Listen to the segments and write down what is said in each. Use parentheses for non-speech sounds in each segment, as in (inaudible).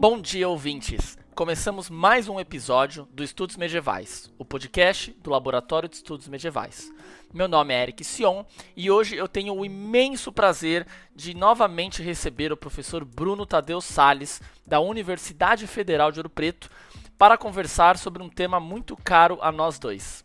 Bom dia, ouvintes! Começamos mais um episódio do Estudos Medievais, o podcast do Laboratório de Estudos Medievais. Meu nome é Eric Sion e hoje eu tenho o imenso prazer de novamente receber o professor Bruno Tadeu Sales, da Universidade Federal de Ouro Preto, para conversar sobre um tema muito caro a nós dois.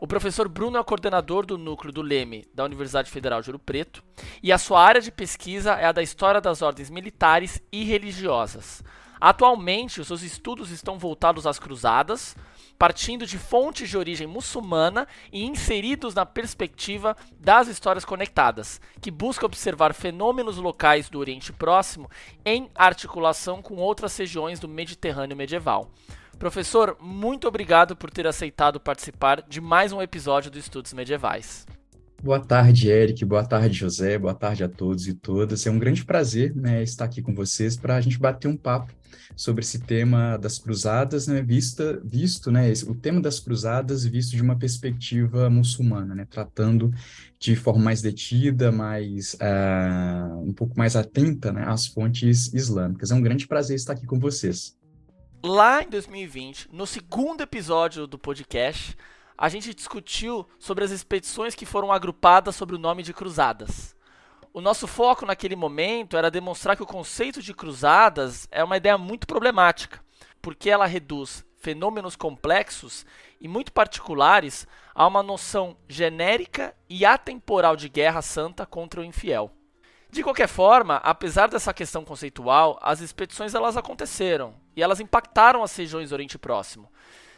O professor Bruno é coordenador do núcleo do Leme da Universidade Federal de Ouro Preto e a sua área de pesquisa é a da história das ordens militares e religiosas. Atualmente, os seus estudos estão voltados às cruzadas, partindo de fontes de origem muçulmana e inseridos na perspectiva das histórias conectadas, que busca observar fenômenos locais do Oriente Próximo em articulação com outras regiões do Mediterrâneo medieval. Professor, muito obrigado por ter aceitado participar de mais um episódio do Estudos Medievais. Boa tarde, Eric. Boa tarde, José. Boa tarde a todos e todas. É um grande prazer né, estar aqui com vocês para a gente bater um papo sobre esse tema das cruzadas, né, vista, visto, né, o tema das cruzadas visto de uma perspectiva muçulmana, né, tratando de forma mais detida, mais uh, um pouco mais atenta, né, às fontes islâmicas. É um grande prazer estar aqui com vocês. Lá em 2020, no segundo episódio do podcast, a gente discutiu sobre as expedições que foram agrupadas sob o nome de cruzadas. O nosso foco naquele momento era demonstrar que o conceito de cruzadas é uma ideia muito problemática, porque ela reduz fenômenos complexos e muito particulares a uma noção genérica e atemporal de guerra santa contra o infiel. De qualquer forma, apesar dessa questão conceitual, as expedições elas aconteceram e elas impactaram as regiões do Oriente Próximo.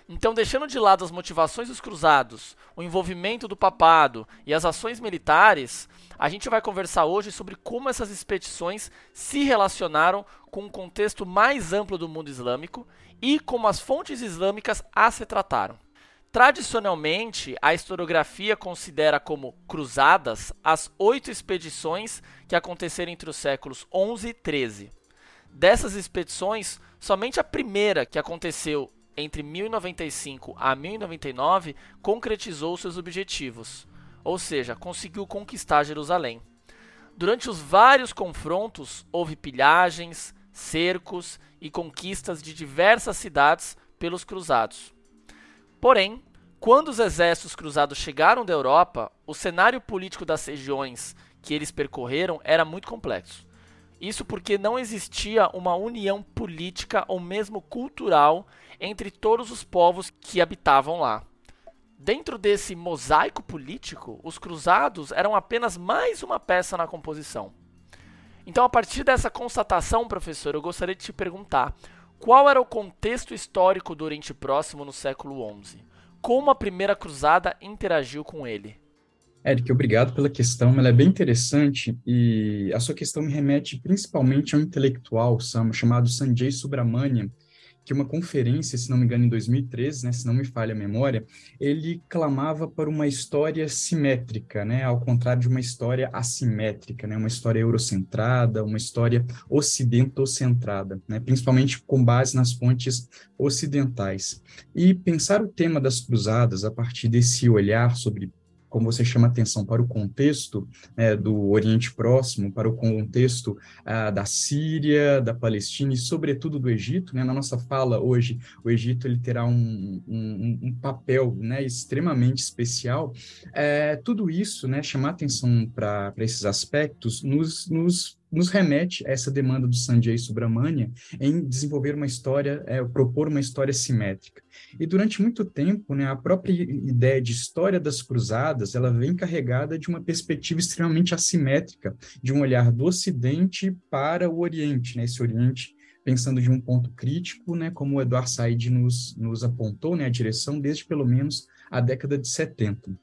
Então, deixando de lado as motivações dos cruzados, o envolvimento do papado e as ações militares, a gente vai conversar hoje sobre como essas expedições se relacionaram com um contexto mais amplo do mundo islâmico e como as fontes islâmicas as retrataram. Tradicionalmente, a historiografia considera como cruzadas as oito expedições que aconteceram entre os séculos 11 e 13. Dessas expedições, somente a primeira, que aconteceu entre 1095 a 1099, concretizou seus objetivos, ou seja, conseguiu conquistar Jerusalém. Durante os vários confrontos, houve pilhagens, cercos e conquistas de diversas cidades pelos cruzados. Porém, quando os exércitos cruzados chegaram da Europa, o cenário político das regiões que eles percorreram era muito complexo. Isso porque não existia uma união política ou mesmo cultural entre todos os povos que habitavam lá. Dentro desse mosaico político, os cruzados eram apenas mais uma peça na composição. Então, a partir dessa constatação, professor, eu gostaria de te perguntar: qual era o contexto histórico do Oriente Próximo no século XI? Como a primeira cruzada interagiu com ele? Eric, obrigado pela questão, ela é bem interessante e a sua questão me remete principalmente a um intelectual chamado Sanjay Subramanian, que uma conferência, se não me engano, em 2013, né, se não me falha a memória, ele clamava por uma história simétrica, né, ao contrário de uma história assimétrica, né, uma história eurocentrada, uma história ocidentocentrada, né, principalmente com base nas fontes ocidentais. E pensar o tema das cruzadas a partir desse olhar sobre como você chama atenção para o contexto né, do Oriente Próximo, para o contexto ah, da Síria, da Palestina e, sobretudo, do Egito. Né? Na nossa fala hoje, o Egito ele terá um, um, um papel né, extremamente especial. É, tudo isso, né, chamar atenção para esses aspectos, nos, nos nos remete a essa demanda do Sanjay Subramania em desenvolver uma história, é, propor uma história simétrica. E durante muito tempo, né, a própria ideia de história das cruzadas, ela vem carregada de uma perspectiva extremamente assimétrica, de um olhar do Ocidente para o Oriente, né, esse Oriente pensando de um ponto crítico, né, como o Eduardo Said nos, nos apontou, né, a direção desde pelo menos a década de 70.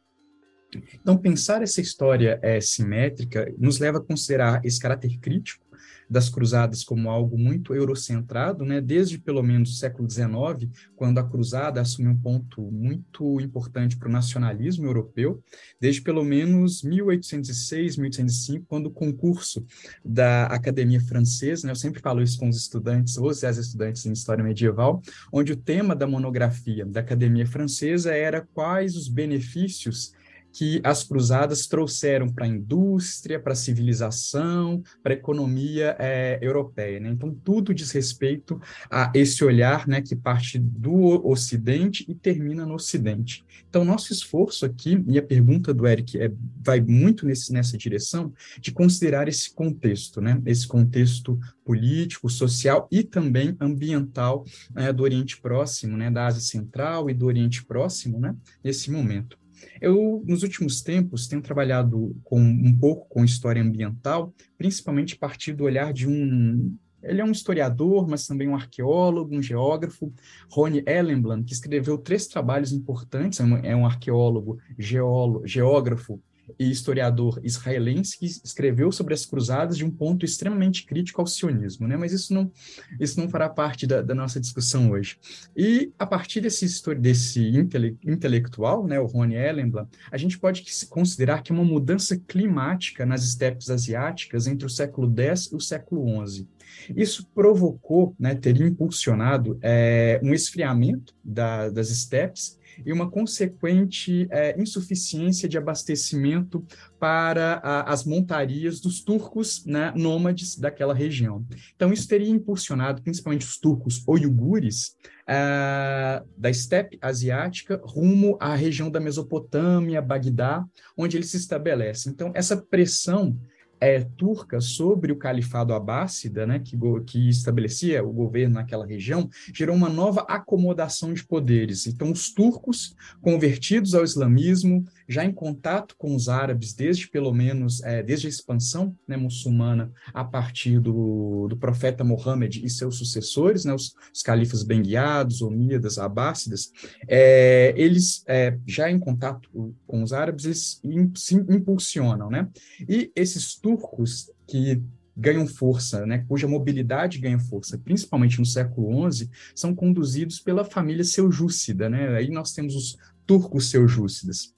Então, pensar essa história é, simétrica nos leva a considerar esse caráter crítico das cruzadas como algo muito eurocentrado, né, desde pelo menos o século XIX, quando a cruzada assumiu um ponto muito importante para o nacionalismo europeu, desde pelo menos 1806, 1805, quando o concurso da Academia Francesa, né, eu sempre falo isso com os estudantes, ou as estudantes em História Medieval, onde o tema da monografia da Academia Francesa era quais os benefícios que as cruzadas trouxeram para a indústria, para a civilização, para a economia é, europeia. Né? Então, tudo diz respeito a esse olhar né, que parte do Ocidente e termina no Ocidente. Então, nosso esforço aqui, e a pergunta do Eric é, vai muito nesse, nessa direção, de considerar esse contexto, né? esse contexto político, social e também ambiental é, do Oriente Próximo, né? da Ásia Central e do Oriente Próximo, né? nesse momento. Eu, nos últimos tempos, tenho trabalhado com, um pouco com história ambiental, principalmente a partir do olhar de um. Ele é um historiador, mas também um arqueólogo, um geógrafo, Rony Ellenbland, que escreveu três trabalhos importantes. É um, é arqueólogo, geólogo, geógrafo e historiador israelense que escreveu sobre as cruzadas de um ponto extremamente crítico ao sionismo, né? Mas isso não, isso não fará parte da, da nossa discussão hoje. E a partir desse, desse intele, intelectual, né, o Rony Ellenblam, a gente pode considerar que é uma mudança climática nas estepes asiáticas entre o século X e o século XI. Isso provocou, né, teria impulsionado é, um esfriamento da, das estepes e uma consequente é, insuficiência de abastecimento para a, as montarias dos turcos né, nômades daquela região. Então, isso teria impulsionado principalmente os turcos oiugures uh, da estepe asiática rumo à região da Mesopotâmia, Bagdá, onde eles se estabelecem. Então, essa pressão é, turca sobre o califado abássida, né, que, que estabelecia o governo naquela região, gerou uma nova acomodação de poderes. Então, os turcos, convertidos ao islamismo, já em contato com os árabes desde pelo menos é, desde a expansão né, muçulmana a partir do, do profeta Mohammed e seus sucessores, né, os, os califas benguiados, omíadas, abássidas, é, eles é, já em contato com os árabes eles se impulsionam, né? E esses turcos turcos que ganham força, né, cuja mobilidade ganha força, principalmente no século XI, são conduzidos pela família seljúcida. Né? Aí nós temos os turcos seljúcidas.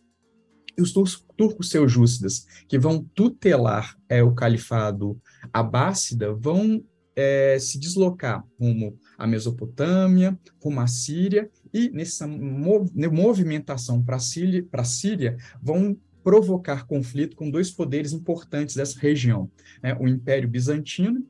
E os turcos seljúcidas, que vão tutelar é, o califado abássida, vão é, se deslocar rumo à Mesopotâmia, rumo à Síria, e nessa movimentação para a Síria, Síria, vão provocar conflito com dois poderes importantes dessa região, né? o Império Bizantino,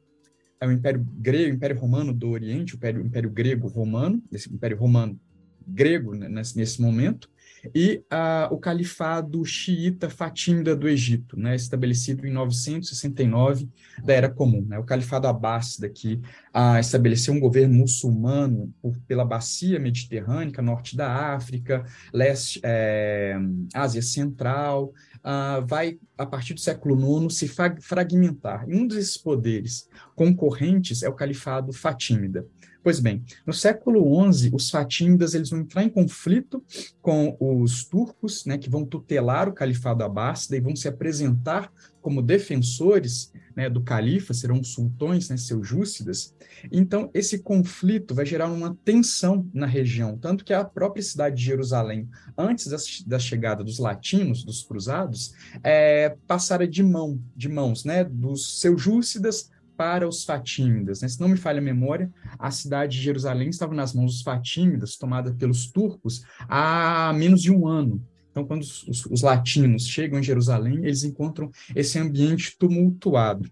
é o Império Grego, Império Romano do Oriente, o Império, Império Grego Romano, esse Império Romano grego né, nesse, nesse momento, e o califado xiita fatímida do Egito, né, estabelecido em 969 da Era Comum. Né, o califado abássida, que ah, estabeleceu um governo muçulmano por, pela bacia mediterrânea, norte da África, leste, é, Ásia Central, ah, vai, a partir do século IX, se fragmentar. E um desses poderes concorrentes é o califado fatímida. Pois bem, no século XI, os fatímidas eles vão entrar em conflito com os turcos, né, que vão tutelar o califado abássida e vão se apresentar como defensores né, do califa, serão sultões, né, seljúcidas. Então, esse conflito vai gerar uma tensão na região, tanto que a própria cidade de Jerusalém, antes da, da chegada dos latinos, dos cruzados, é, passara de mão, de mãos, né, dos seljúcidas para os fatímidas. Né? Se não me falha a memória, a cidade de Jerusalém estava nas mãos dos fatímidas, tomada pelos turcos, há menos de um ano. Então, quando os, os, os latinos chegam em Jerusalém, eles encontram esse ambiente tumultuado.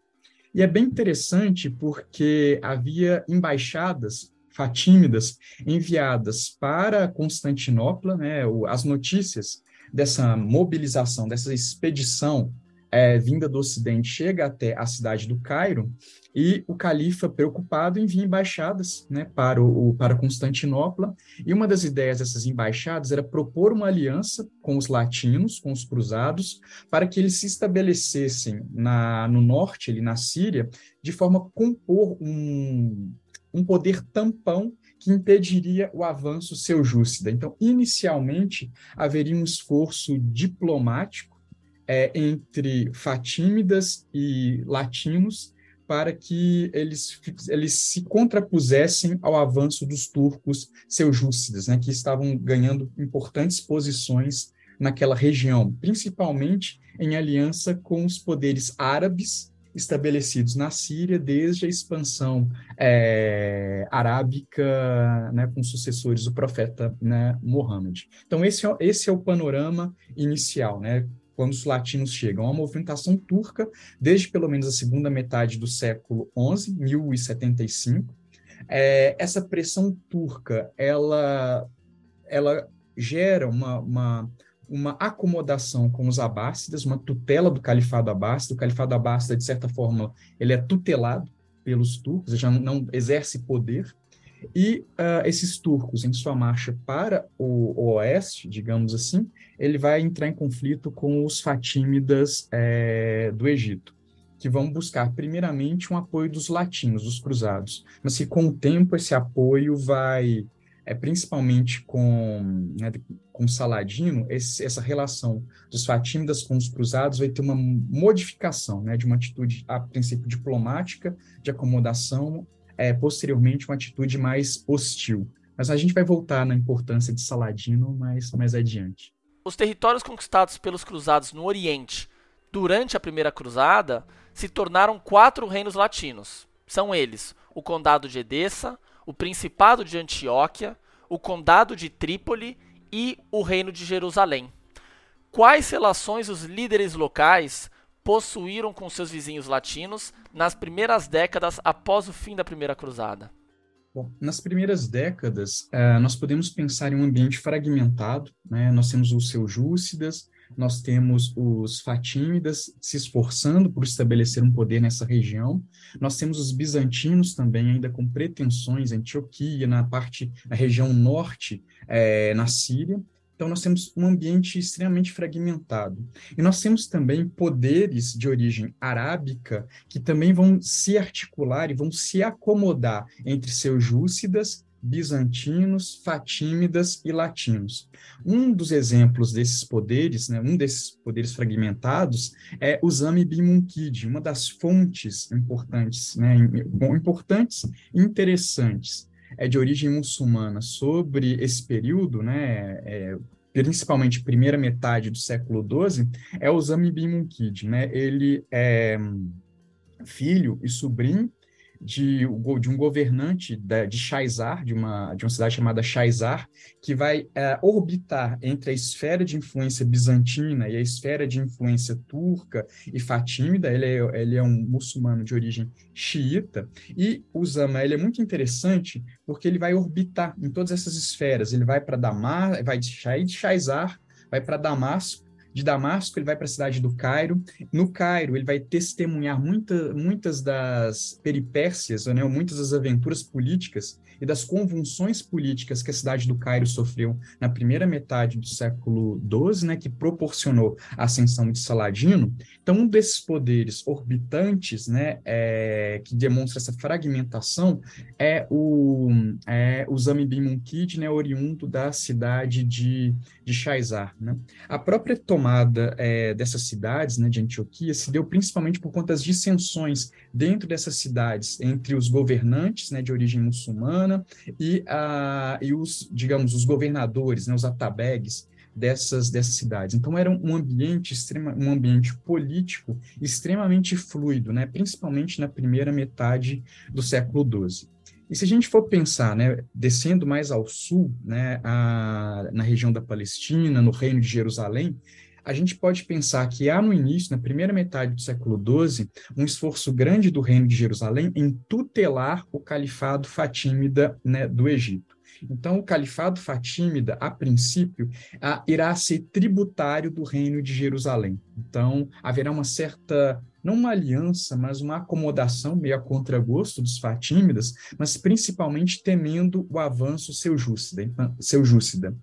E é bem interessante porque havia embaixadas fatímidas enviadas para Constantinopla, né, as notícias dessa mobilização, dessa expedição é, vinda do Ocidente chega até a cidade do Cairo e o califa, preocupado, envia embaixadas né, para, o, para Constantinopla. E uma das ideias dessas embaixadas era propor uma aliança com os latinos, com os cruzados, para que eles se estabelecessem na, no norte, ali na Síria, de forma a compor um, um poder tampão que impediria o avanço seljúcida. Então, inicialmente, haveria um esforço diplomático é, entre fatímidas e latinos para que eles, eles se contrapusessem ao avanço dos turcos seljúcidas, né, que estavam ganhando importantes posições naquela região, principalmente em aliança com os poderes árabes estabelecidos na Síria desde a expansão é, arábica, né, com sucessores do profeta né, Mohammed. Então, esse é, esse é o panorama inicial, né, quando os latinos chegam. A movimentação turca, desde pelo menos a segunda metade do século XI, 1075. É, essa pressão turca, ela, ela gera uma, uma uma acomodação com os abássidas, uma tutela do califado abássida. O califado abássida, de certa forma, ele é tutelado pelos turcos, já não exerce poder. E uh, esses turcos, em sua marcha para o, o, oeste, digamos assim, ele vai entrar em conflito com os fatímidas é, do Egito, que vão buscar, primeiramente, um apoio dos latinos, dos cruzados, mas que, com o tempo, esse apoio vai é principalmente com, né, com Saladino, esse, essa relação dos fatímidas com os cruzados vai ter uma modificação, né, de uma atitude, a princípio, diplomática, de acomodação, é, posteriormente uma atitude mais hostil. Mas a gente vai voltar na importância de Saladino mais, mais adiante. Os territórios conquistados pelos cruzados no Oriente durante a Primeira Cruzada se tornaram quatro reinos latinos. São eles o Condado de Edessa, o Principado de Antioquia, o Condado de Trípoli e o Reino de Jerusalém. Quais relações os líderes locais possuíram com seus vizinhos latinos nas primeiras décadas após o fim da Primeira Cruzada? Bom, nas primeiras décadas, uh, nós podemos pensar em um ambiente fragmentado. Né? Nós temos os seljúcidas, nós temos os fatímidas se esforçando por estabelecer um poder nessa região, nós temos os bizantinos também ainda com pretensões, Antioquia, na parte, na região norte, é, na Síria, então, nós temos um ambiente extremamente fragmentado. E nós temos também poderes de origem arábica que também vão se articular e vão se acomodar entre seus júcidas bizantinos, fatímidas e latinos. Um dos exemplos desses poderes, né, um desses poderes fragmentados, é o Zami bin Munkid, uma das fontes importantes, né, importantes e interessantes é de origem muçulmana sobre esse período, né, é, principalmente primeira metade do século XII, é o Zami bin Munkid. Né? Ele é filho e sobrinho de, de um governante de Shaizar, de uma, de uma cidade chamada Shaizar, que vai é, orbitar entre a esfera de influência bizantina e a esfera de influência turca e fatímida. Ele é, ele é um muçulmano de origem xiita. E o Zama ele é muito interessante porque ele vai orbitar em todas essas esferas. Ele vai para Damasco, vai de Shaizar, vai para Damasco, de Damasco, ele vai para a cidade do Cairo. No Cairo, ele vai testemunhar muita, muitas das peripécias, né, muitas das aventuras políticas e das convulsões políticas que a cidade do Cairo sofreu na primeira metade do século XII, né, que proporcionou a ascensão de Saladino. Então, um desses poderes orbitantes, né, é, que demonstra essa fragmentação, é o, é o Zamibim Munkid, né, oriundo da cidade de, de Shaizar. Né? A própria tomada é, dessas cidades, né, de Antioquia, se deu principalmente por conta das dissensões dentro dessas cidades entre os governantes, né, de origem muçulmana, e, a, e os, digamos, os governadores, né, os atabegues dessas, dessas cidades. Então era um ambiente extrema, um ambiente político extremamente fluido, né, principalmente na primeira metade do século XII. E se a gente for pensar, né, descendo mais ao sul, né, a, na região da Palestina, no Reino de Jerusalém, a gente pode pensar que há no início, na primeira metade do século XII, um esforço grande do reino de Jerusalém em tutelar o califado fatímida né, do Egito. Então, o califado fatímida, a princípio, a, irá ser tributário do reino de Jerusalém. Então, haverá uma certa, não uma aliança, mas uma acomodação meio a contragosto dos fatímidas, mas principalmente temendo o avanço seljúcida. Então, seljúcida.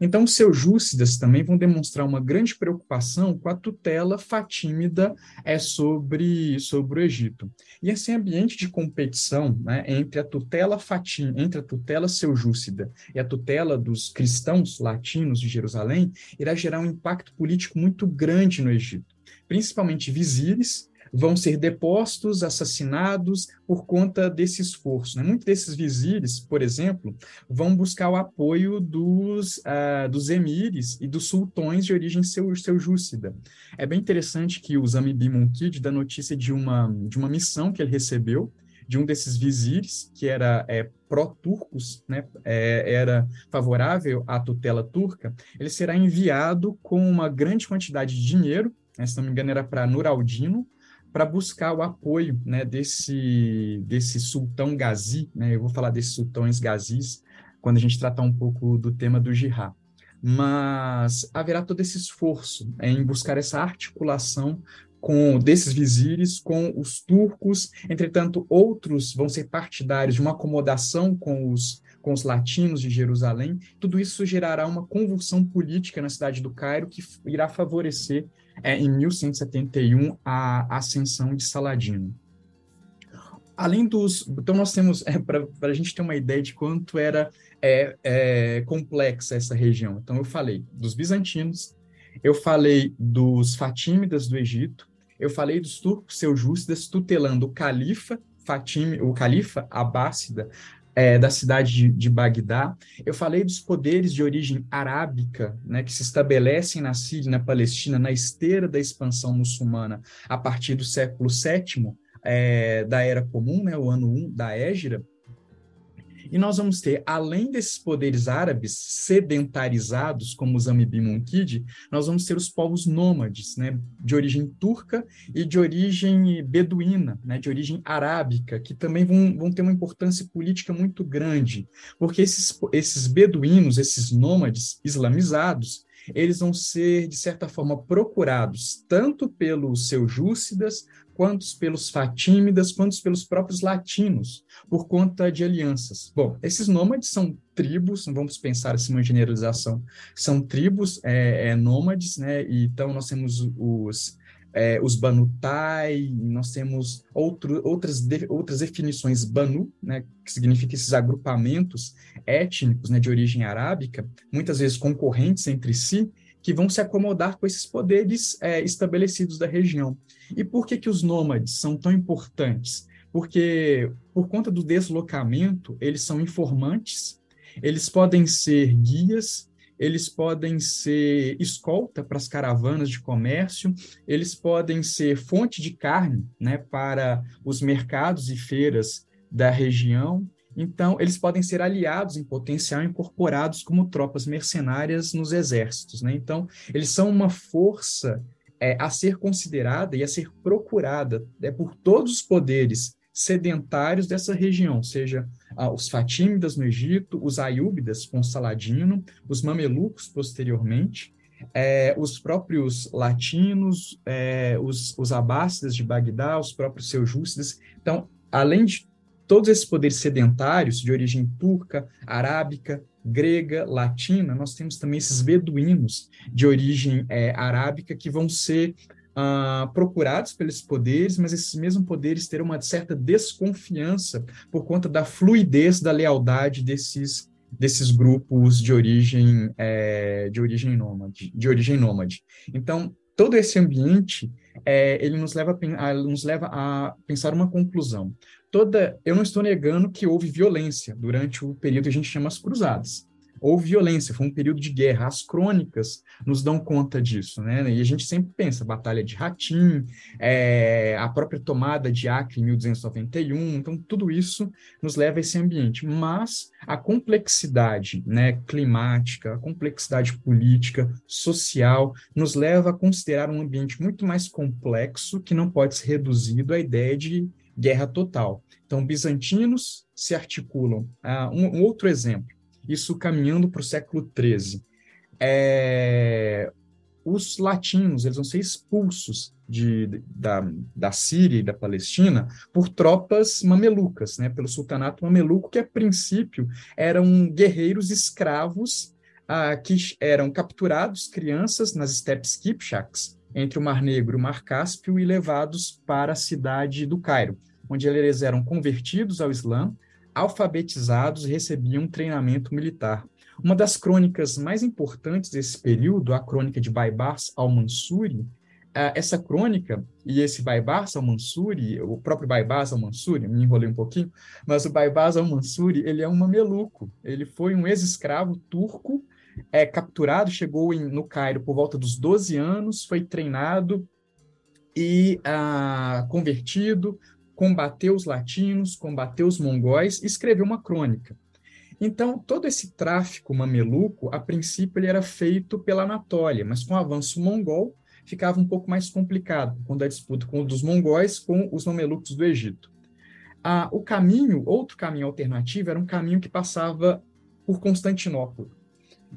Então, os seljúcidas também vão demonstrar uma grande preocupação com a tutela fatímida é, sobre, sobre o Egito. E esse ambiente de competição né, entre a tutela fatim, entre a tutela seljúcida e a tutela dos cristãos latinos de Jerusalém irá gerar um impacto político muito grande no Egito, principalmente vizires vão ser depostos, assassinados por conta desse esforço. Né? Muitos desses vizires, por exemplo, vão buscar o apoio dos, uh, dos emires e dos sultões de origem seu, seljúcida. É bem interessante que o Zambi Munkid dá notícia de uma, de uma missão que ele recebeu de um desses vizires, que era é, pró-turcos, né, é, era favorável à tutela turca, ele será enviado com uma grande quantidade de dinheiro, né, se não me engano era para Nuraldino, para buscar o apoio né, desse, desse sultão Gazi, né, eu vou falar desses sultões Gazis quando a gente tratar um pouco do tema do jihad. Mas haverá todo esse esforço em buscar essa articulação com desses vizires com os turcos, entretanto outros vão ser partidários de uma acomodação com os com os latinos de Jerusalém. Tudo isso gerará uma convulsão política na cidade do Cairo que irá favorecer é, em 1171 a ascensão de Saladino. Além dos, então nós temos é, para a gente ter uma ideia de quanto era é, é, complexa essa região. Então eu falei dos bizantinos, eu falei dos fatímidas do Egito, eu falei dos turcos seljúcidas tutelando o califa Fatim, o califa abássida é, da cidade de, de, Bagdá. Eu falei dos poderes de origem arábica, né, que se estabelecem na Síria e na Palestina na esteira da expansão muçulmana a partir do século VII é, da Era Comum, né, o ano 1 da Égira. E nós vamos ter, além desses poderes árabes sedentarizados, como os Amibim nós vamos ter os povos nômades, né, de origem turca e de origem beduína, né, de origem arábica, que também vão, vão ter uma importância política muito grande, porque esses, esses beduínos, esses nômades islamizados, eles vão ser, de certa forma, procurados tanto pelos seljúcidas, quantos pelos fatímidas, quantos pelos próprios latinos, por conta de alianças. Bom, esses nômades são tribos, vamos pensar assim uma generalização, são tribos é, é, nômades, né? Então nós temos os é, os Banutai, nós temos outro, outras, de, outras definições Banu, né, que significa esses agrupamentos étnicos né, de origem arábica, muitas vezes concorrentes entre si, que vão se acomodar com esses poderes é, estabelecidos da região. E por que, que os nômades são tão importantes? Porque, por conta do deslocamento, eles são informantes, eles podem ser guias, eles podem ser escolta para as caravanas de comércio, eles podem ser fonte de carne né, para os mercados e feiras da região, então, eles podem ser aliados em potencial incorporados como tropas mercenárias nos exércitos. Né? Então, eles são uma força é, a ser considerada e a ser procurada é, por todos os poderes sedentários dessa região, seja ah, os Fatímidas no Egito, os Ayúbidas com Saladino, os Mamelucos posteriormente, é, os próprios latinos, é, os, os abássidas de Bagdá, os próprios seljúcidas. Então, além de todos esses poderes sedentários de origem turca, arábica, grega, latina, nós temos também esses beduínos de origem é, arábica que vão ser uh, procurados pelos poderes, mas esses mesmos poderes terão uma certa desconfiança por conta da fluidez da lealdade desses desses grupos de origem é, de origem nômade, de origem nômade. Então todo esse ambiente é, ele nos leva a, nos leva a pensar uma conclusão toda. Eu não estou negando que houve violência durante o período que a gente chama as cruzadas. Houve violência, foi um período de guerra. As crônicas nos dão conta disso, né? E a gente sempre pensa, Batalha de Ratim, é, a própria tomada de Acre em 1291, então tudo isso nos leva a esse ambiente. Mas a complexidade né, climática, a complexidade política, social, nos leva a considerar um ambiente muito mais complexo que não pode ser reduzido à ideia de guerra total. Então, bizantinos se articulam. Ah, um, um, outro exemplo, isso caminhando para o século XIII. É, os latinos eles vão ser expulsos de, da, da Síria e da Palestina por tropas mamelucas, né, pelo sultanato mameluco, que a princípio eram guerreiros escravos ah, que eram capturados, crianças, nas estepes Kipchaks, entre o Mar Negro e o Mar Cáspio e levados para a cidade do Cairo, onde eles eram convertidos ao Islã, alfabetizados e recebiam treinamento militar. Uma das crônicas mais importantes desse período, a crônica de Baibars al-Mansuri, essa crônica e esse Baibars al-Mansuri, o próprio Baibars al-Mansuri, me enrolei um pouquinho, mas o Baibars al-Mansuri, ele é um mameluco, ele foi um ex-escravo turco, é capturado, chegou em, no Cairo por volta dos 12 anos, foi treinado e ah, convertido, combateu os latinos, combateu os mongóis e escreveu uma crônica. Então, todo esse tráfico mameluco, a princípio, ele era feito pela Anatólia, mas com o avanço mongol, ficava um pouco mais complicado, quando a disputa com dos mongóis com os mamelucos do Egito. Ah, o caminho, outro caminho alternativo, era um caminho que passava por Constantinopla.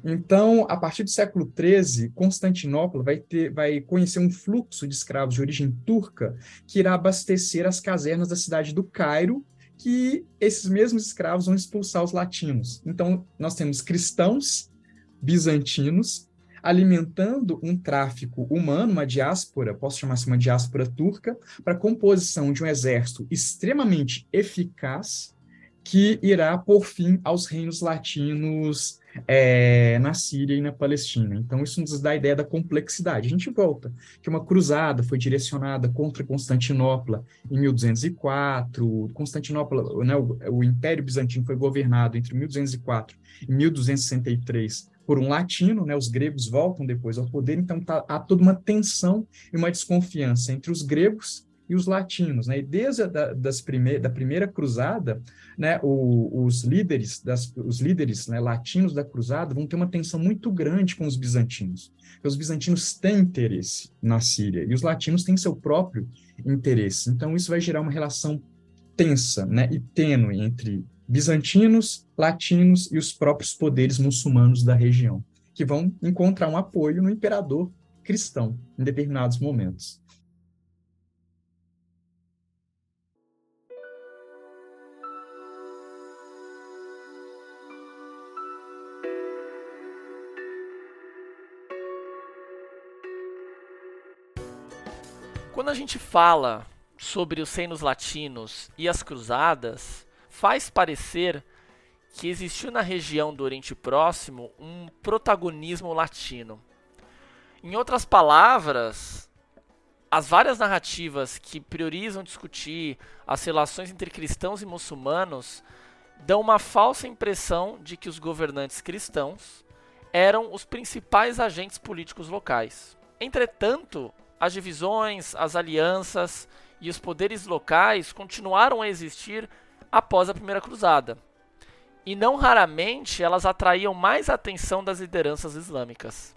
Então, a partir do século XIII, Constantinopla vai, ter, vai conhecer um fluxo de escravos de origem turca que irá abastecer as casernas da cidade do Cairo, que esses mesmos escravos vão expulsar os latinos. Então, nós temos cristãos bizantinos alimentando um tráfico humano, uma diáspora, posso chamar assim uma diáspora turca, para a composição de um exército extremamente eficaz que irá por fim aos reinos latinos é, na Síria e na Palestina. Então, isso nos dá a ideia da complexidade. A gente volta que uma cruzada foi direcionada contra Constantinopla em 1204. Constantinopla, né, o, o Império Bizantino foi governado entre 1204 e 1263 por um latino, né, os gregos voltam depois ao poder, então tá, há toda uma tensão e uma desconfiança entre os gregos e os latinos, né? E desde a da, das prime da primeira cruzada, né, o, os líderes, das, os líderes né, latinos da cruzada vão ter uma tensão muito grande com os bizantinos. Porque os bizantinos têm interesse na Síria e os latinos têm seu próprio interesse. Então isso vai gerar uma relação tensa, né, e tênue entre bizantinos, latinos e os próprios poderes muçulmanos da região, que vão encontrar um apoio no imperador cristão em determinados momentos. Quando a gente fala sobre os reinos latinos e as cruzadas, faz parecer que existiu na região do Oriente Próximo um protagonismo latino. Em outras palavras, as várias narrativas que priorizam discutir as relações entre cristãos e muçulmanos dão uma falsa impressão de que os governantes cristãos eram os principais agentes políticos locais. Entretanto, as divisões, as alianças e os poderes locais continuaram a existir após a Primeira Cruzada. E não raramente elas atraíam mais a atenção das lideranças islâmicas.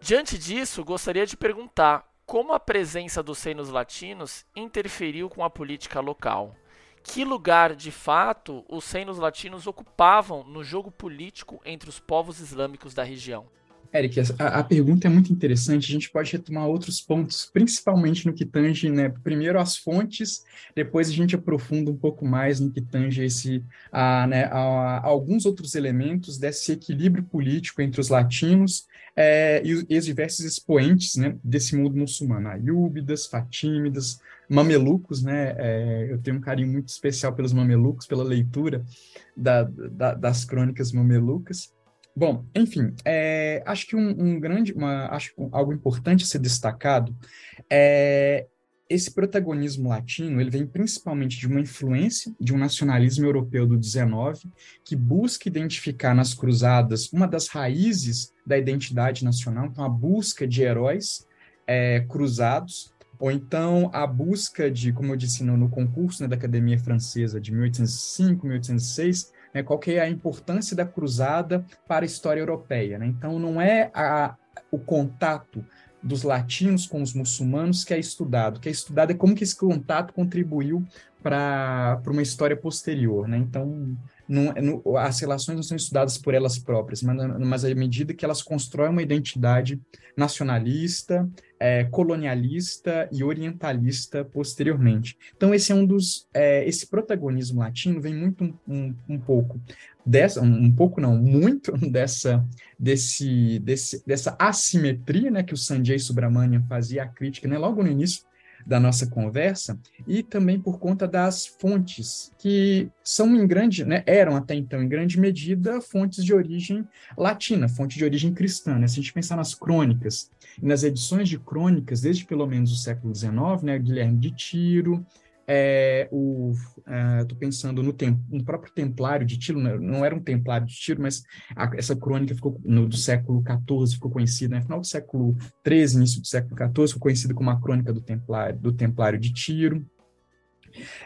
Diante disso, gostaria de perguntar como a presença dos reinos latinos interferiu com a política local. Que lugar, de fato, os reinos latinos ocupavam no jogo político entre os povos islâmicos da região? Eric, a, a, pergunta é muito interessante. A gente pode retomar outros pontos, principalmente no que tange, né, primeiro as fontes, depois a gente aprofunda um pouco mais no que tange esse, a, né, a, alguns outros elementos desse equilíbrio político entre os latinos é, e, e, os diversos expoentes né, desse mundo muçulmano, ayúbidas, fatímidas, mamelucos, né? É, eu tenho um carinho muito especial pelos mamelucos, pela leitura da, da, das crônicas mamelucas. Bom, enfim, é, acho que um, um grande, uma, acho algo importante a ser destacado é esse protagonismo latino, ele vem principalmente de uma influência de um nacionalismo europeu do 19, que busca identificar nas cruzadas uma das raízes da identidade nacional, então a busca de heróis é, cruzados, ou então a busca de, como eu disse no, no concurso né, da Academia Francesa de 1805, 1806, né, qual que é a importância da cruzada para a história europeia. Né? Então, não é a, o contato dos latinos com os muçulmanos que é estudado. O que é estudado é como que esse contato contribuiu para uma história posterior. Né? Então, não, não, as relações não são estudadas por elas próprias, mas, mas à medida que elas constroem uma identidade nacionalista, é, colonialista e orientalista posteriormente. Então esse é um dos, é, esse protagonismo latino vem muito um, um, um pouco dessa, um, um, pouco não, muito (laughs) dessa, desse, desse, dessa assimetria, né, que o Sanjay Subramanian fazia a crítica, né, logo no início da nossa conversa, e também por conta das fontes, que são em grande, né, eram até então, em grande medida, fontes de origem latina, fonte de origem cristã. Né? Se a gente pensar nas crônicas, e nas edições de crônicas, desde pelo menos o século XIX, né, Guilherme de Tiro, é, o, é, pensando no, próprio Templário de Tiro, não, não era um Templário de Tiro, mas a, essa crônica ficou no, do século XIV, ficou conhecida, né, final do século XIII, início do século XIV, ficou conhecida como a crônica do Templário, do Templário de Tiro.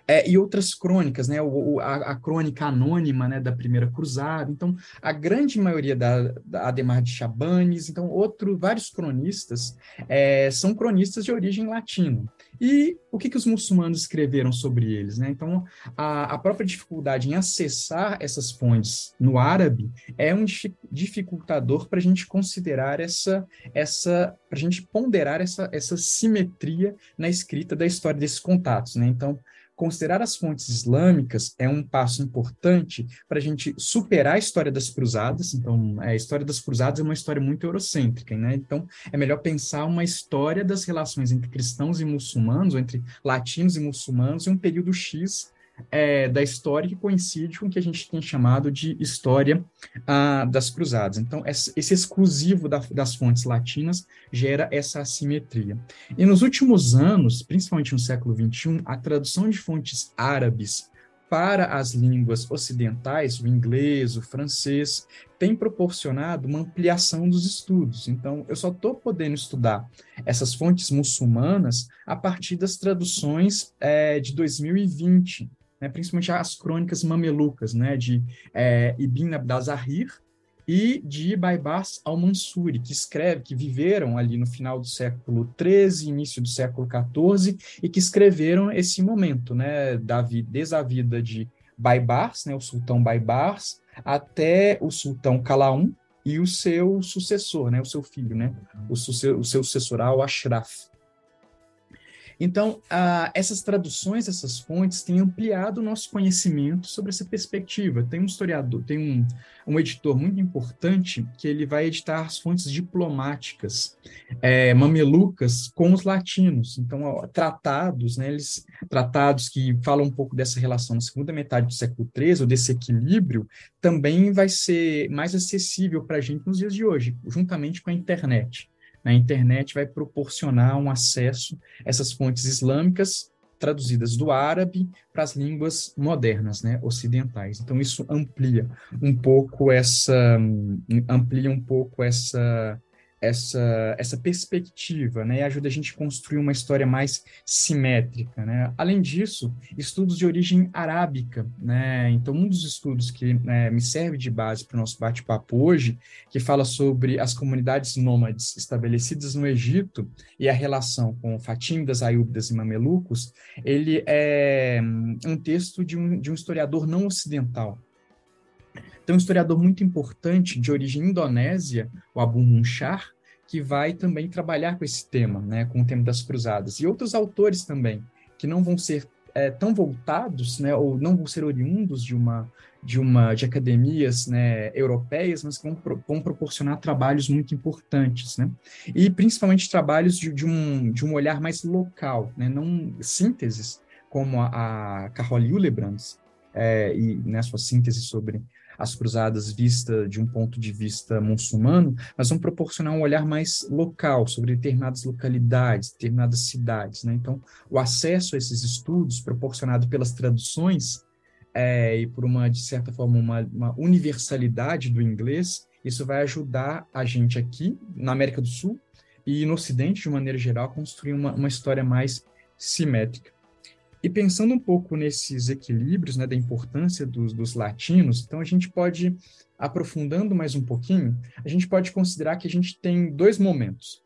É, e outras crônicas, né, o, a, a, crônica anônima né, da Primeira Cruzada, então a grande maioria da, da Ademar de Chabanes, então outro, vários cronistas é, são cronistas de origem latina. E o que, que os muçulmanos escreveram sobre eles? Né? Então, a, a própria dificuldade em acessar essas fontes no árabe é um dificultador para a gente considerar essa, essa para a gente ponderar essa, essa simetria na escrita da história desses contatos. Né? Então, considerar as fontes islâmicas é um passo importante para a gente superar a história das cruzadas. Então, a história das cruzadas é uma história muito eurocêntrica, né? Então, é melhor pensar uma história das relações entre cristãos e muçulmanos, ou entre latinos e muçulmanos, em um período X é, da história que coincide com o que a gente tem chamado de história ah, das cruzadas. Então, esse exclusivo da, das fontes latinas gera essa assimetria. E nos últimos anos, principalmente no século XXI, a tradução de fontes árabes para as línguas ocidentais, o inglês, o francês, tem proporcionado uma ampliação dos estudos. Então, eu só estou podendo estudar essas fontes muçulmanas a partir das traduções é, de 2020 né, principalmente as crônicas mamelucas, né, de é, Ibn Abdazahir e de Baibars al-Mansuri, que escreve, que viveram ali no final do século XIII, início do século XIV, e que escreveram esse momento, né, da desde a vida de Baibars, né, o sultão Baibars, até o sultão Kalaum e o seu sucessor, né, o seu filho, né, o, o seu sucessor, al-Ashraf. Então, essas traduções, essas fontes têm ampliado o nosso conhecimento sobre essa perspectiva. Tem um historiador, tem um, um editor muito importante que ele vai editar as fontes diplomáticas é, mamelucas com os latinos. Então, ó, tratados, né, eles, tratados que falam um pouco dessa relação na segunda metade do século XIII, ou desse equilíbrio, também vai ser mais acessível para a gente nos dias de hoje, juntamente com a internet. A internet vai proporcionar um acesso a essas fontes islâmicas traduzidas do árabe para as línguas modernas, né, ocidentais. Então isso amplia um pouco essa amplia um pouco essa essa, essa perspectiva, né, e ajuda a gente a construir uma história mais simétrica, né. Além disso, estudos de origem arábica, né, então um dos estudos que né, me serve de base para o nosso bate-papo hoje, que fala sobre as comunidades nômades estabelecidas no Egito e a relação com fatímidas, ayúbidas e mamelucos, ele é um texto de um, de um historiador não ocidental, tem um historiador muito importante de origem indonésia, o Abu Munshar, que vai também trabalhar com esse tema, né, com o tema das cruzadas. E outros autores também, que não vão ser é, tão voltados, né, ou não vão ser oriundos de uma de uma de academias né, europeias, mas que vão, vão proporcionar trabalhos muito importantes, né? E principalmente trabalhos de, de um de um olhar mais local, né, não sínteses como a, a Carole Hillebrands é, e né, sua síntese sobre as cruzadas vista de um ponto de vista muçulmano, mas vão proporcionar um olhar mais local sobre determinadas localidades, determinadas cidades. Né? Então, o acesso a esses estudos, proporcionado pelas traduções é, e por uma, de certa forma, uma, uma universalidade do inglês, isso vai ajudar a gente aqui, na América do Sul, e no Ocidente, de maneira geral, a construir uma, uma história mais simétrica. E pensando um pouco nesses equilíbrios, né, da importância dos, dos latinos, então a gente pode, aprofundando mais um pouquinho, a gente pode considerar que a gente tem dois momentos.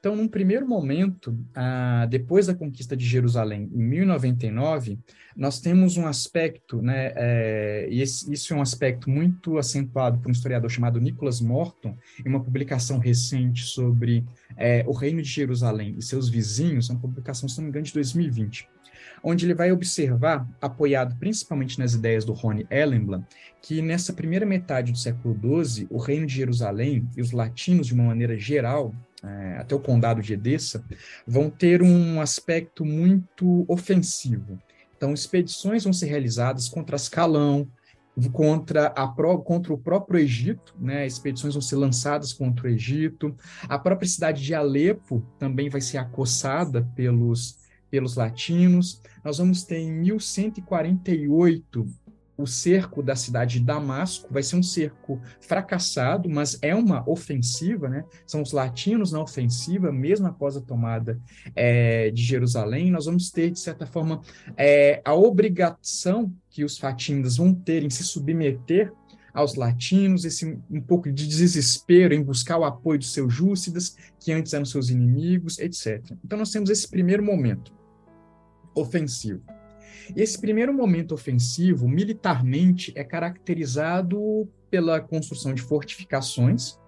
Então, num primeiro momento, ah, depois da conquista de Jerusalém, em 1099, nós temos um aspecto, né, é, e esse, isso é um aspecto muito acentuado por um historiador chamado Nicholas Morton, em uma publicação recente sobre é, o Reino de Jerusalém e seus vizinhos, uma publicação, se não me engano, de 2020 onde ele vai observar, apoiado principalmente nas ideias do Rony Ellenblam, que nessa primeira metade do século XII, o reino de Jerusalém e os latinos, de uma maneira geral, é, até o condado de Edessa, vão ter um aspecto muito ofensivo. Então, expedições vão ser realizadas contra Ascalão, contra, a, contra o próprio Egito, né? expedições vão ser lançadas contra o Egito. A própria cidade de Alepo também vai ser acossada pelos, pelos latinos. Nós vamos ter em 1148 o cerco da cidade de Damasco vai ser um cerco fracassado, mas é uma ofensiva, né? São os latinos na ofensiva, mesmo após a tomada é, de Jerusalém. Nós vamos ter, de certa forma, é, a obrigação que os fatímidas vão ter em se submeter aos latinos, esse um pouco de desespero em buscar o apoio dos seus júcidas, que antes eram seus inimigos, etc. Então nós temos esse primeiro momento ofensivo. Esse primeiro momento ofensivo, militarmente, é caracterizado pela construção de fortificações,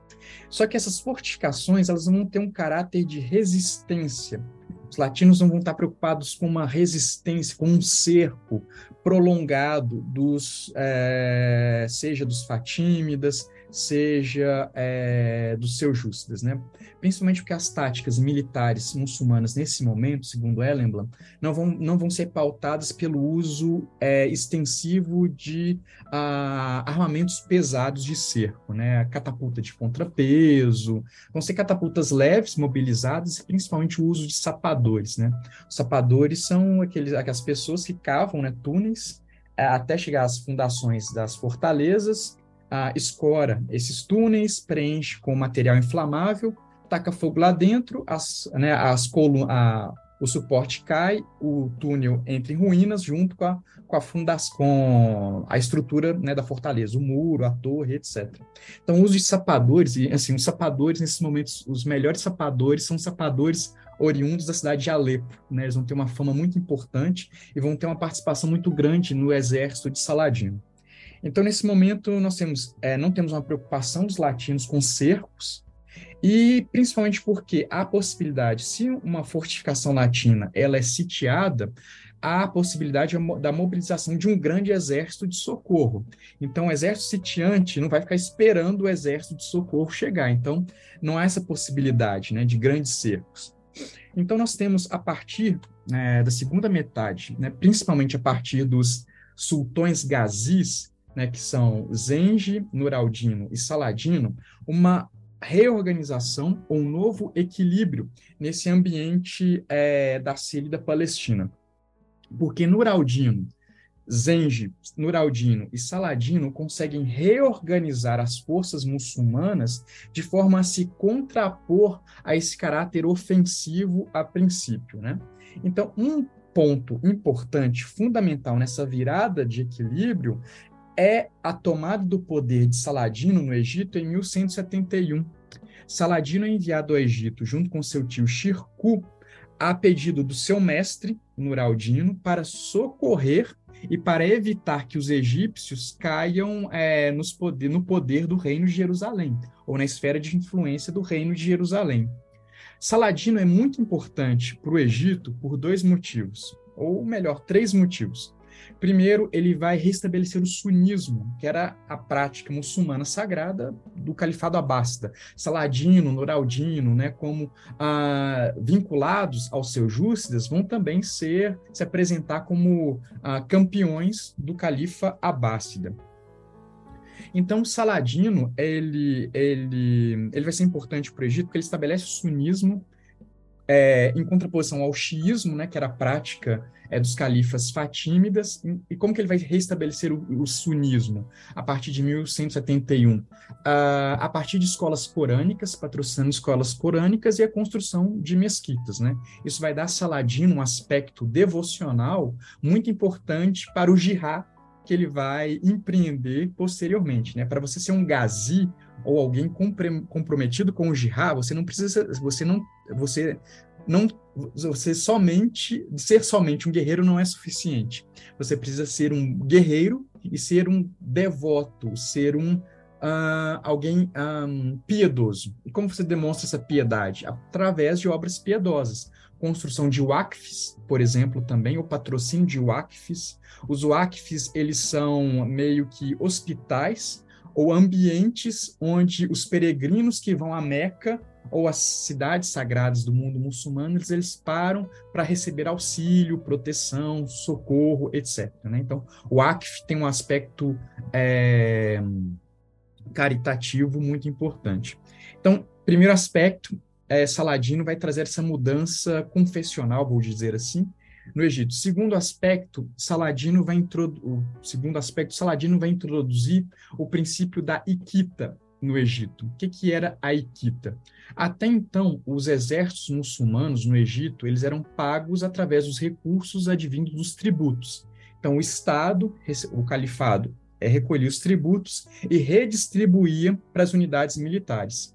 só que essas fortificações elas vão ter um caráter de resistência. Os latinos não vão estar preocupados com uma resistência, com um cerco prolongado dos, é, seja dos fatímidas, seja é, dos seljúcidas, né? Principalmente porque as táticas militares muçulmanas nesse momento, segundo Ellenblam, não vão, não vão ser pautadas pelo uso é, extensivo de ah, armamentos pesados de cerco, né? Catapulta de contrapeso, vão ser catapultas leves, mobilizadas e principalmente o uso de sapadores, né? Os sapadores são aqueles, aquelas pessoas que cavam né, túneis é, até chegar às fundações das fortalezas escora esses túneis, preenche com material inflamável, taca fogo lá dentro, as, né, as colun a, o suporte cai, o túnel entra em ruínas junto com a, com a, fundação, com a estrutura né, da fortaleza, o muro, a torre, etc. Então, o uso de sapadores, e assim, os sapadores, nesses momentos, os melhores sapadores são sapadores oriundos da cidade de Alepo. Né? Eles vão ter uma fama muito importante e vão ter uma participação muito grande no exército de Saladino. Então, nesse momento, nós temos, é, não temos uma preocupação dos latinos com cercos, e principalmente porque há possibilidade, se uma fortificação latina ela é sitiada, há a possibilidade da mobilização de um grande exército de socorro. Então, o exército sitiante não vai ficar esperando o exército de socorro chegar. Então, não há essa possibilidade né, de grandes cercos. Então, nós temos, a partir né, da segunda metade, né, principalmente a partir dos sultões gazis, né, que são Zenge, Nuraldino e Saladino, uma reorganização ou um novo equilíbrio nesse ambiente é, da Síria e da Palestina. Porque Nuraldino, Zenge, Nuraldino e Saladino conseguem reorganizar as forças muçulmanas de forma a se contrapor a esse caráter ofensivo a princípio. Né? Então, um ponto importante, fundamental nessa virada de equilíbrio é a tomada do poder de Saladino no Egito em 1171. Saladino é enviado ao Egito junto com seu tio Shirkuh a pedido do seu mestre, Nuraldino, para socorrer e para evitar que os egípcios caiam é, poder, no poder do reino de Jerusalém, ou na esfera de influência do reino de Jerusalém. Saladino é muito importante para o Egito por dois motivos, ou melhor, três motivos. Primeiro, ele vai restabelecer o sunismo, que era a prática muçulmana sagrada do califado abássida. Saladino, Noraldino, né, como ah, vinculados aos seus júcidas, vão também ser se apresentar como ah, campeões do califa abássida. Então, Saladino, ele, ele, ele vai ser importante para o Egito porque ele estabelece o sunismo é, em contraposição ao xiismo, né, que era a prática é, dos califas fatímidas, e como que ele vai restabelecer o, o sunismo a partir de 1171? Uh, a partir de escolas corânicas, patrocinando escolas corânicas e a construção de mesquitas. Né? Isso vai dar a Saladino um aspecto devocional muito importante para o jihad que ele vai empreender posteriormente. Né? Para você ser um gazi, ou alguém comprometido com o jihad, você não precisa, você não, você não, você somente ser somente um guerreiro não é suficiente. Você precisa ser um guerreiro e ser um devoto, ser um uh, alguém um, piedoso. E como você demonstra essa piedade? Através de obras piedosas. Construção de wakfs, por exemplo, também, o patrocínio de wakfs. Os wakfs, eles são meio que hospitais ou ambientes onde os peregrinos que vão a Meca ou as cidades sagradas do mundo muçulmano, eles, eles param para receber auxílio, proteção, socorro, etc. Né? Então, o ACF tem um aspecto é, caritativo muito importante. Então, primeiro aspecto, é, Saladino vai trazer essa mudança confessional, vou dizer assim, no Egito. Segundo aspecto, Saladino vai introduzir, segundo aspecto, Saladino vai introduzir o princípio da Iquita no Egito. O que, que era a Iquita? Até então, os exércitos muçulmanos no Egito, eles eram pagos através dos recursos advindos dos tributos. Então, o Estado, o califado, é, recolhia os tributos e redistribuía para as unidades militares.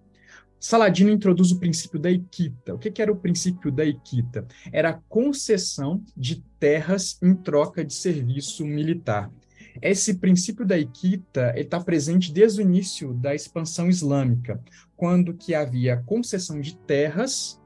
Saladino introduz o princípio da equita. O que, que, era o princípio da equita? Era a concessão de terras em troca de serviço militar. Esse princípio da equita está presente desde o início da expansão islâmica, quando que havia concessão de terras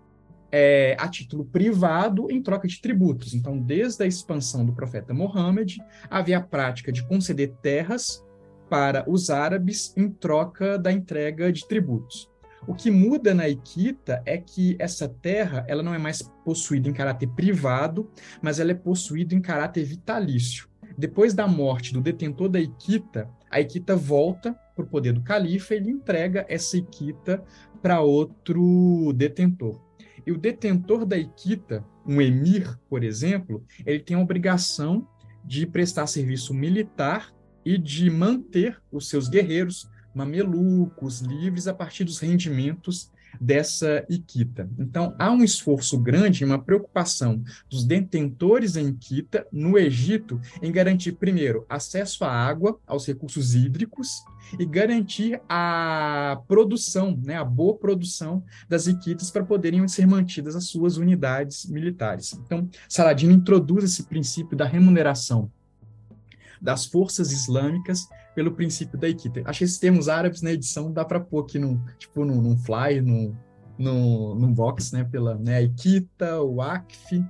é, a título privado em troca de tributos. Então, desde a expansão do profeta Mohammed, havia a prática de conceder terras para os árabes em troca da entrega de tributos. O que muda na Iquita é que essa terra ela não é mais possuída em caráter privado, mas ela é possuída em caráter vitalício. Depois da morte do detentor da Iquita, a Iquita volta para o poder do califa e ele entrega essa Iquita para outro detentor. E o detentor da Iquita, um emir, por exemplo, ele tem a obrigação de prestar serviço militar e de manter os seus guerreiros mamelucos livres a partir dos rendimentos dessa Iquita. Então, há um esforço grande, uma preocupação dos detentores em Iquita, no Egito, em garantir, primeiro, acesso à água, aos recursos hídricos, e garantir a produção, né, a boa produção das Iquitas para poderem ser mantidas as suas unidades militares. Então, Saladino introduz esse princípio da remuneração das forças islâmicas pelo princípio da Equita. Acho que esses termos árabes na edição dá para pôr aqui num, tipo, num, num fly, num, num, num box, né? Pela né, Equita, o ACF.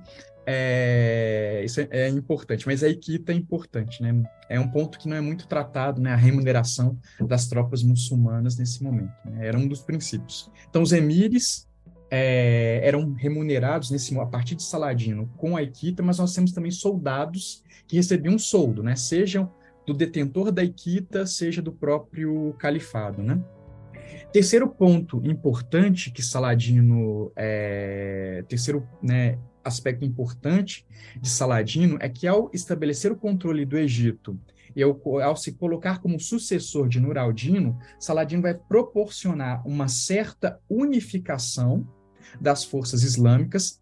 É, isso é, é, importante, mas a Equita é importante, né? É um ponto que não é muito tratado, né? A remuneração das tropas muçulmanas nesse momento. Né? Era um dos princípios. Então, os emires é, eram remunerados nesse a partir de Saladino com a Equita, mas nós temos também soldados que recebiam um soldo, né? Sejam do detentor da Iquita, seja do próprio califado, né? Terceiro ponto importante que Saladino, é, terceiro né, aspecto importante de Saladino é que ao estabelecer o controle do Egito e ao, ao se colocar como sucessor de Nur al-Din, Saladino vai proporcionar uma certa unificação das forças islâmicas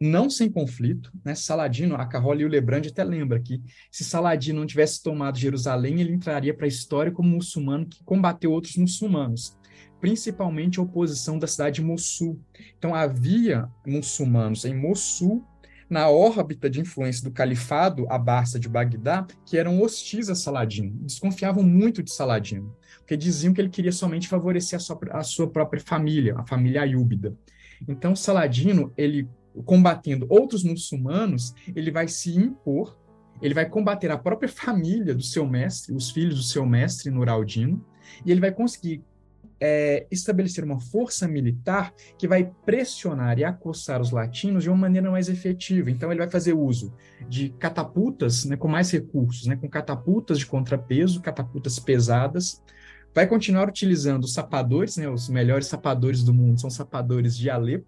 não sem conflito, né? Saladino, a Carrola e o Lebrand até lembra que se Saladino não tivesse tomado Jerusalém, ele entraria para a história como muçulmano que combateu outros muçulmanos, principalmente a oposição da cidade de Mossul. Então havia muçulmanos em Mossul na órbita de influência do califado Abassa de Bagdá, que eram hostis a Saladino, desconfiavam muito de Saladino, porque diziam que ele queria somente favorecer a sua, a sua própria família, a família ayúbida. Então, Saladino, ele combatendo outros muçulmanos, ele vai se impor, ele vai combater a própria família do seu mestre, os filhos do seu mestre, Nuraldino, e ele vai conseguir é, estabelecer uma força militar que vai pressionar e acossar os latinos de uma maneira mais efetiva. Então, ele vai fazer uso de catapultas né, com mais recursos, né, com catapultas de contrapeso, catapultas pesadas, vai continuar utilizando sapadores, né, os melhores sapadores do mundo são sapadores de Alepo,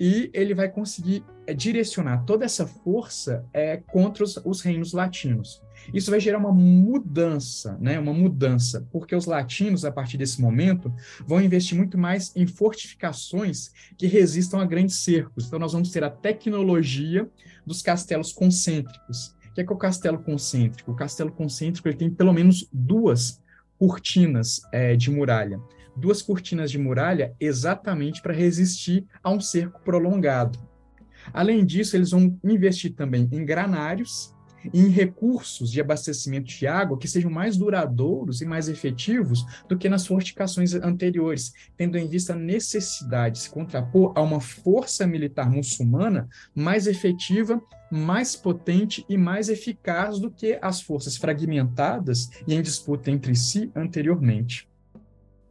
e ele vai conseguir é, direcionar toda essa força é, contra os, os, reinos latinos. Isso vai gerar uma mudança, né? Uma mudança, porque os latinos, a partir desse momento, vão investir muito mais em fortificações que resistam a grandes cercos. Então, nós vamos ter a tecnologia dos castelos concêntricos. O que é, que é o castelo concêntrico? O castelo concêntrico ele tem pelo menos duas cortinas é, de muralha duas cortinas de muralha exatamente para resistir a um cerco prolongado. Além disso, eles vão investir também em granários em recursos de abastecimento de água que sejam mais duradouros e mais efetivos do que nas fortificações anteriores, tendo em vista a necessidade de se contrapor a uma força militar muçulmana mais efetiva, mais potente e mais eficaz do que as forças fragmentadas e em disputa entre si anteriormente.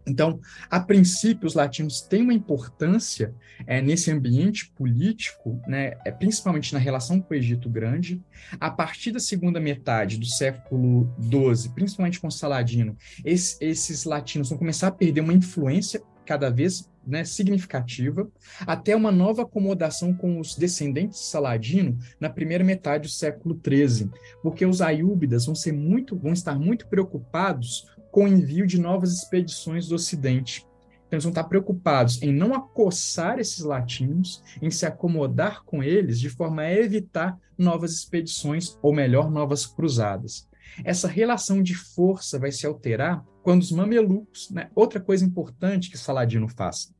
Então, a princípio, os latinos têm uma importância é, nesse ambiente político, né, é, principalmente na relação com o Egito Grande. A partir da segunda metade do século XII, principalmente com Saladino, esse, esses latinos vão começar a perder uma influência cada vez né, significativa, até uma nova acomodação com os descendentes de Saladino na primeira metade do século XIII, porque os aiúbidas vão ser muito, vão estar muito preocupados com o envio de novas expedições do Ocidente. Então, eles vão estar preocupados em não acossar esses latinos, em se acomodar com eles, de forma a evitar novas expedições, ou melhor, novas cruzadas. Essa relação de força vai se alterar quando os mamelucos, né, outra coisa importante que Saladino faz.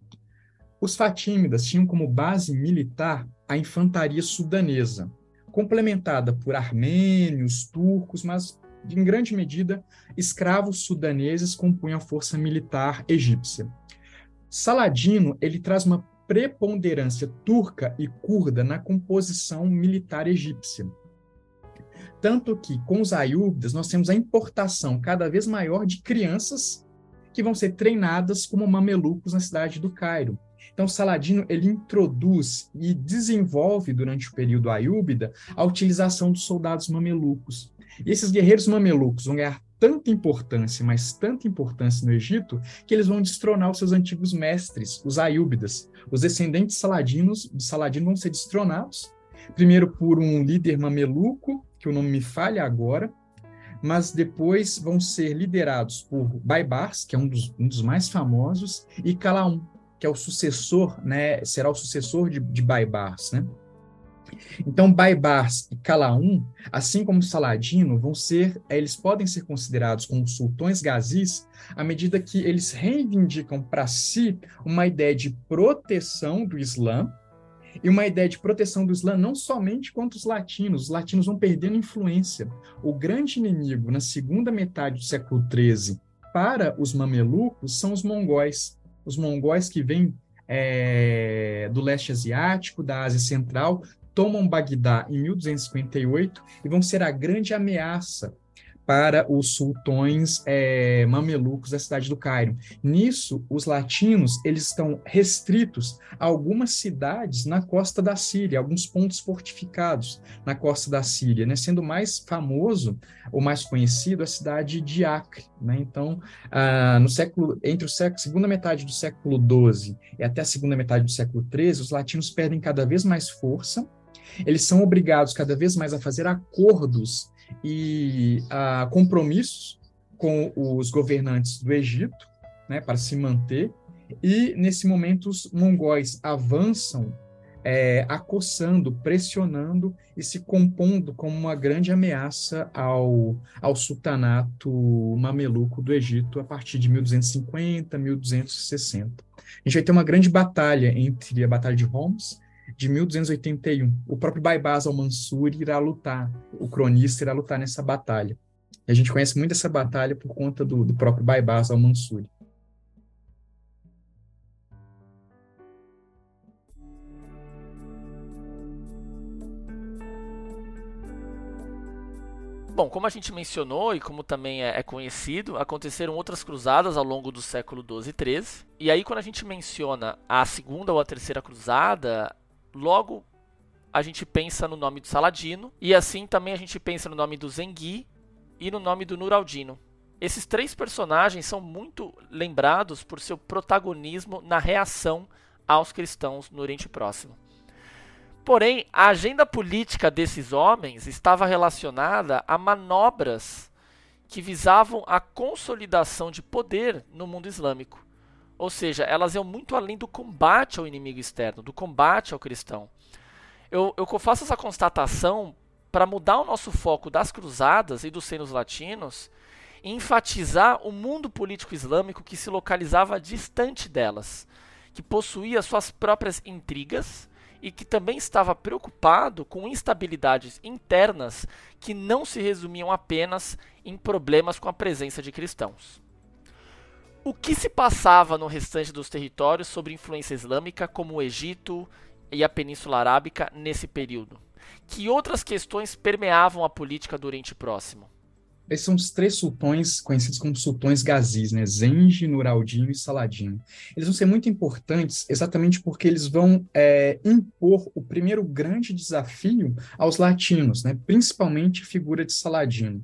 Os fatímidas tinham como base militar a infantaria sudanesa, complementada por armênios, turcos, mas em grande medida escravos sudaneses compunham a força militar egípcia. Saladino ele traz uma preponderância turca e curda na composição militar egípcia. Tanto que, com os ayúbidas, nós temos a importação cada vez maior de crianças que vão ser treinadas como mamelucos na cidade do Cairo. Então, Saladino ele introduz e desenvolve durante o período ayúbida a utilização dos soldados mamelucos. E esses guerreiros mamelucos vão ganhar tanta importância, mas tanta importância no Egito, que eles vão destronar os seus antigos mestres, os ayúbidas. Os descendentes saladinos, de Saladino vão ser destronados, primeiro por um líder mameluco, que o nome me falha agora, mas depois vão ser liderados por Baibars, que é um dos, um dos mais famosos, e Calaum, que é o sucessor, né, será o sucessor de, de Baibars, né? Então, Baibars e Calaum, assim como Saladino, vão ser, eles podem ser considerados como sultões gazis à medida que eles reivindicam para si uma ideia de proteção do Islã, e uma ideia de proteção do Islã não somente contra os latinos, os latinos vão perdendo influência. O grande inimigo na segunda metade do século XIII para os mamelucos são os mongóis. Os mongóis que vêm é, do leste asiático, da Ásia Central, tomam Bagdá em 1258 e vão ser a grande ameaça para os sultões é, mamelucos da cidade do Cairo. Nisso, os latinos eles estão restritos a algumas cidades na costa da Síria, alguns pontos fortificados na costa da Síria, né? sendo mais famoso ou mais conhecido a cidade de Acre. Né? Então, ah, no século entre o século, segunda metade do século XII e até a segunda metade do século XIII, os latinos perdem cada vez mais força. Eles são obrigados cada vez mais a fazer acordos e a compromissos com os governantes do Egito, né, para se manter. E nesse momento os mongóis avançam, é, acossando, pressionando e se compondo como uma grande ameaça ao, ao sultanato mameluco do Egito a partir de 1250, 1260. A gente vai ter uma grande batalha entre a Batalha de Homs de 1281. O próprio Baibaz al-Mansur irá lutar, o cronista irá lutar nessa batalha. E a gente conhece muito essa batalha por conta do, do próprio Baibaz al-Mansur. Bom, como a gente mencionou e como também é, é, conhecido, aconteceram outras cruzadas ao longo do século 12 e 13. E aí, quando a gente menciona a segunda ou a terceira cruzada, Logo, a gente pensa no nome do Saladino, e assim também a gente pensa no nome do Zengi e no nome do Nuraldino. Esses três personagens são muito lembrados por seu protagonismo na reação aos cristãos no Oriente Próximo. Porém, a agenda política desses homens estava relacionada a manobras que visavam a consolidação de poder no mundo islâmico. Ou seja, elas iam muito além do combate ao inimigo externo, do combate ao cristão. Eu, eu faço essa constatação para mudar o nosso foco das cruzadas e dos senos latinos e enfatizar o mundo político islâmico que se localizava distante delas, que possuía suas próprias intrigas e que também estava preocupado com instabilidades internas que não se resumiam apenas em problemas com a presença de cristãos. O que se passava no restante dos territórios sobre influência islâmica, como o Egito e a Península Arábica, nesse período? Que outras questões permeavam a política do Oriente Próximo? esses são os três sultões conhecidos como sultões gazis, né? Zengi, Nuraldinho e Saladino. Eles vão ser muito importantes exatamente porque eles vão é, impor o primeiro grande desafio aos latinos, né? principalmente a figura de Saladino.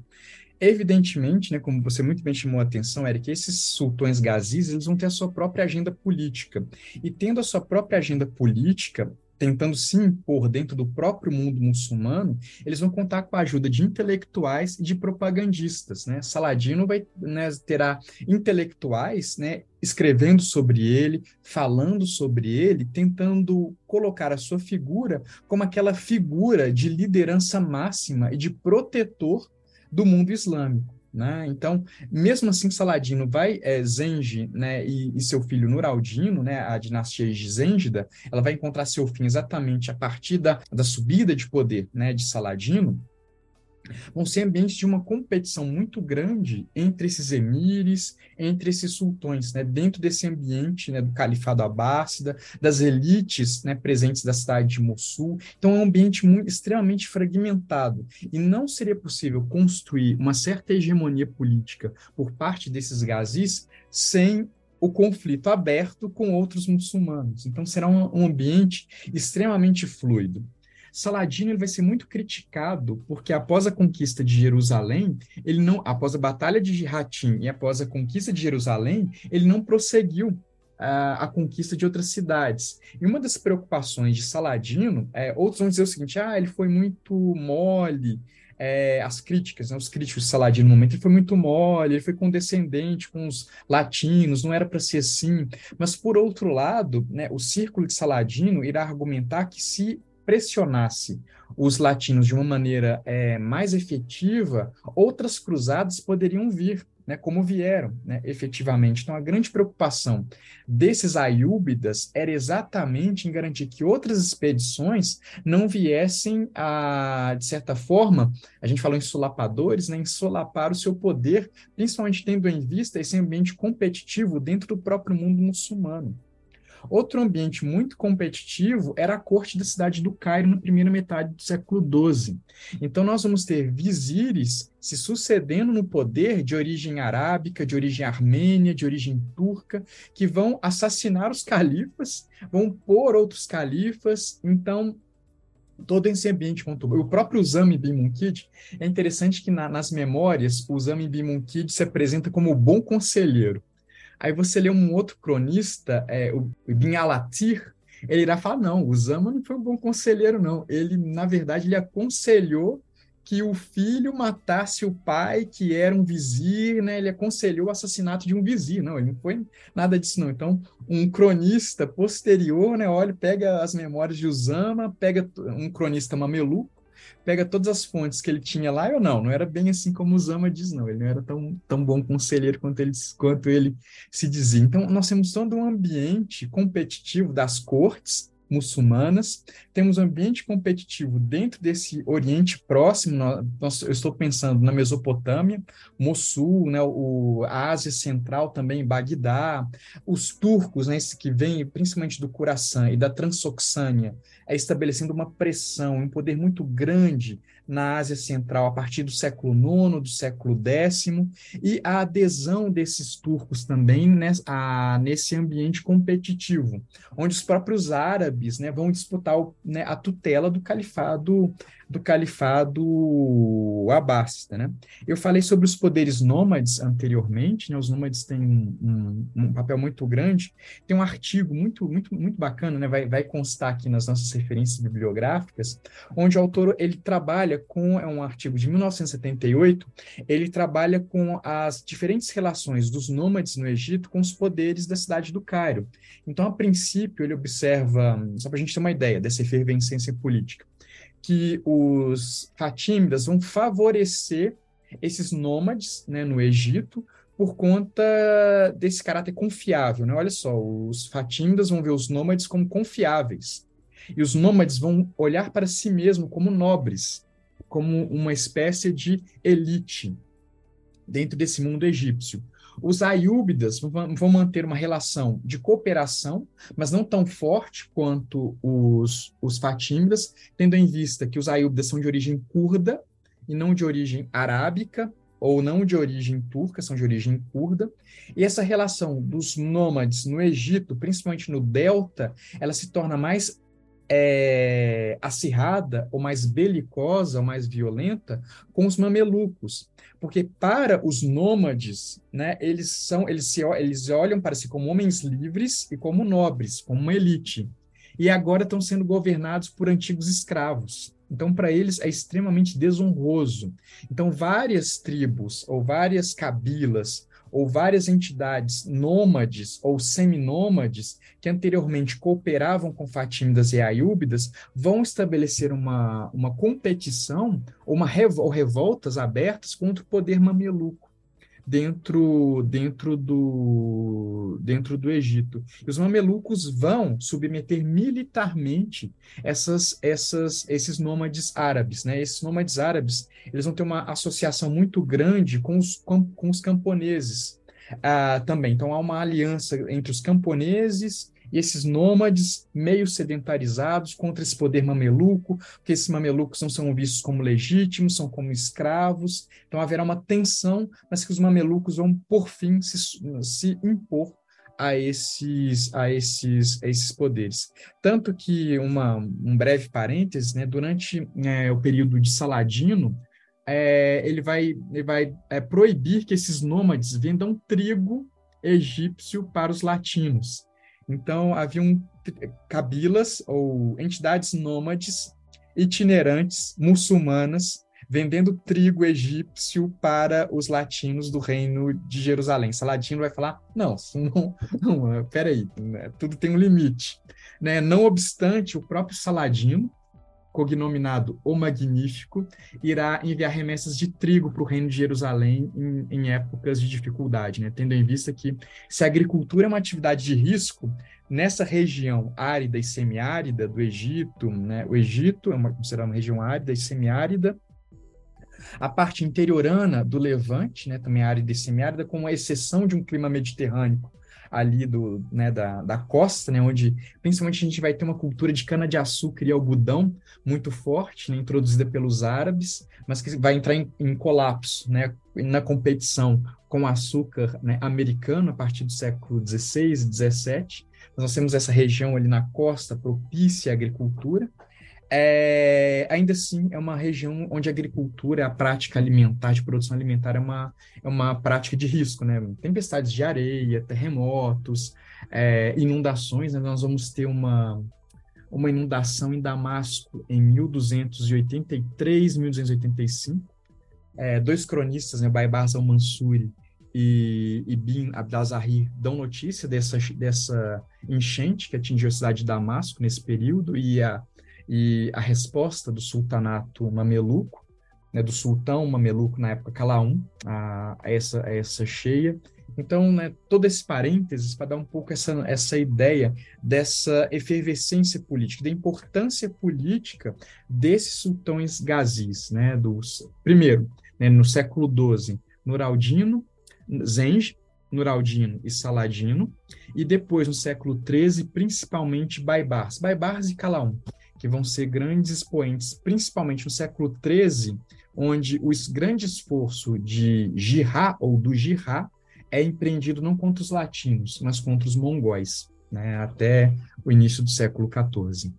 Evidentemente, né, como você muito bem chamou a atenção, Eric, esses sultões gazis eles vão ter a sua própria agenda política. E tendo a sua própria agenda política, tentando se impor dentro do próprio mundo muçulmano, eles vão contar com a ajuda de intelectuais e de propagandistas. Né? Saladino vai, né, terá intelectuais né, escrevendo sobre ele, falando sobre ele, tentando colocar a sua figura como aquela figura de liderança máxima e de protetor do mundo islâmico. Né? Então, mesmo assim, Saladino vai, é, Zengi né, e, e, seu filho Nuraldino, né, a dinastia Zêngida, ela vai encontrar seu fim exatamente a partir da, da subida de poder né, de Saladino, vão ser ambientes de uma competição muito grande entre esses emires, entre esses sultões, né, dentro desse ambiente né, do califado abássida, das elites né, presentes da cidade de Mossul. Então, é um ambiente muito, extremamente fragmentado. E não seria possível construir uma certa hegemonia política por parte desses gazis sem o conflito aberto com outros muçulmanos. Então, será um, um ambiente extremamente fluido. Saladino ele vai ser muito criticado porque após a conquista de Jerusalém, ele não, após a batalha de Hatim e após a conquista de Jerusalém, ele não prosseguiu a, a, conquista de outras cidades. E uma das preocupações de Saladino, é, outros vão dizer o seguinte: ah, ele foi muito mole. É, as críticas, né, os críticos de Saladino no momento, ele foi muito mole, ele foi condescendente com os latinos, não era para ser assim. Mas, por outro lado, né, o círculo de Saladino irá argumentar que se pressionasse os latinos de uma maneira é, mais efetiva, outras cruzadas poderiam vir, né, como vieram, né, efetivamente. Então, a grande preocupação desses aiúbidas era exatamente em garantir que outras expedições não viessem a, de certa forma, a gente falou em solapadores, né, em solapar o seu poder, principalmente tendo em vista esse ambiente competitivo dentro do próprio mundo muçulmano. Outro ambiente muito competitivo era a corte da cidade do Cairo na primeira metade do século XII. Então, nós vamos ter vizires se sucedendo no poder de origem arábica, de origem armênia, de origem turca, que vão assassinar os califas, vão pôr outros califas. Então, todo esse ambiente conturbado. O próprio Zami bin Munkid, é interessante que na, nas memórias, o Zami bin Munkid se apresenta como o bom conselheiro. Aí você lê um outro cronista, é, o Ibn Alatir, ele irá falar, não, o Zama não foi um bom conselheiro, não. Ele, na verdade, ele aconselhou que o filho matasse o pai, que era um vizir, né? Ele aconselhou o assassinato de um vizir. Não, ele não foi nada disso, não. Então, um cronista posterior, né? Olha, pega as memórias de Usama, pega um cronista mameluco, pega todas as fontes que ele tinha lá, eu não, não era bem assim como o Zama diz, não, ele não era tão, tão bom conselheiro quanto ele, quanto ele se dizia. Então, nós temos todo um ambiente competitivo das cortes, muçulmanas, temos um ambiente competitivo dentro desse Oriente Próximo, nós, eu estou pensando na Mesopotâmia, Mossul, né, o, a Ásia Central também, Bagdá, os turcos, né, que vêm principalmente do Khorasan e da Transoxânia, é estabelecendo uma pressão, um poder muito grande na Ásia Central a partir do século IX, do século X, e a adesão desses turcos também a, nesse ambiente competitivo, onde os próprios árabes né, vão disputar o, né, a tutela do califado do califado abássida, né? Eu falei sobre os poderes nômades anteriormente, né? Os nômades têm um, um, um, papel muito grande. Tem um artigo muito, muito, muito bacana, né? Vai, vai constar aqui nas nossas referências bibliográficas, onde o autor ele trabalha com é um artigo de 1978. Ele trabalha com as diferentes relações dos nômades no Egito com os poderes da cidade do Cairo. Então, a princípio, ele observa, só para a gente ter uma ideia dessa efervescência política que os fatímidas vão favorecer esses nômades né, no Egito por conta desse caráter confiável. Né? Olha só, os fatímidas vão ver os nômades como confiáveis. E os nômades vão olhar para si mesmos como nobres, como uma espécie de elite dentro desse mundo egípcio. Os aiúbidas vão manter uma relação de cooperação, mas não tão forte quanto os, os fatímidas, tendo em vista que os aiúbidas são de origem curda e não de origem arábica, ou não de origem turca, são de origem curda. E essa relação dos nômades no Egito, principalmente no delta, ela se torna mais é, acirrada, ou mais belicosa, ou mais violenta com os mamelucos. Porque para os nômades, né, eles são eles se eles olham para si como homens livres e como nobres, como uma elite. E agora estão sendo governados por antigos escravos. Então, para eles é extremamente desonroso. Então, várias tribos ou várias cabilas ou várias entidades nômades ou seminômades que anteriormente cooperavam com fatímidas e ayúbidas vão estabelecer uma, uma competição ou, uma ou revoltas abertas contra o poder mameluco dentro, dentro, do, dentro do Egito. E os mamelucos vão submeter militarmente essas, essas, esses nômades árabes. Né? Esses nômades árabes eles vão ter uma associação muito grande com os, com, com os camponeses ah, também. Então, há uma aliança entre os camponeses e esses nômades meio sedentarizados contra esse poder mameluco, porque esses mamelucos não são vistos como legítimos, são como escravos. Então haverá uma tensão, mas que os mamelucos vão, por fim, se, se impor a esses, a esses, a esses poderes. Tanto que, uma, um breve parêntese, né, durante é, o período de Saladino, é, ele vai, ele vai é, proibir que esses nômades vendam trigo egípcio para os latinos. Então, haviam cabilas ou entidades nômades itinerantes muçulmanas vendendo trigo egípcio para os latinos do reino de Jerusalém. Saladino vai falar: não, não, não peraí, né, tudo tem um limite. Né? Não obstante, o próprio Saladino, cognominado o Magnífico, irá enviar remessas de trigo para o reino de Jerusalém em, em épocas de dificuldade, né? tendo em vista que se a agricultura é uma atividade de risco, nessa região árida e semiárida do Egito, né? o Egito é uma, considerada uma região árida e semiárida, a parte interiorana do Levante, né, também árida e semiárida, com exceção de um clima mediterrâneo, ali do, né, da, da costa, né, onde principalmente a gente vai ter uma cultura de cana-de-açúcar e algodão muito forte, né, introduzida pelos árabes, mas que vai entrar em, em colapso né, na competição com o açúcar né, americano a partir do século XVI e XVII. Nós temos essa região ali na costa propícia à agricultura, é, ainda assim é uma região onde a agricultura, a prática alimentar, de produção alimentar, é uma, é uma prática de risco, né? Tempestades de areia, terremotos, é, inundações, né? Nós vamos ter uma, uma inundação em Damasco em 1283, 1285. É, dois cronistas, né, Baibars al-Mansuri e, e Bin Abdazahir, dão notícia dessa, dessa enchente que atingiu a cidade de Damasco nesse período e a e a resposta do sultanato mameluco, né, do sultão mameluco na época Calaum, a, a, essa, a essa cheia. Então, né, todo esse parênteses para dar um pouco essa, essa ideia dessa efervescência política, da importância política desses sultões gazis, né, dos, primeiro, né, no século XII, Nuraldino, Zenge, Nuraldino e Saladino, e depois, no século XIII, principalmente Baibars, Baibars e Calaum que vão ser grandes expoentes, principalmente no século XIII, onde o grande esforço de Jihá, ou do Jihá, é empreendido não contra os latinos, mas contra os mongóis, né, até o início do século XIV.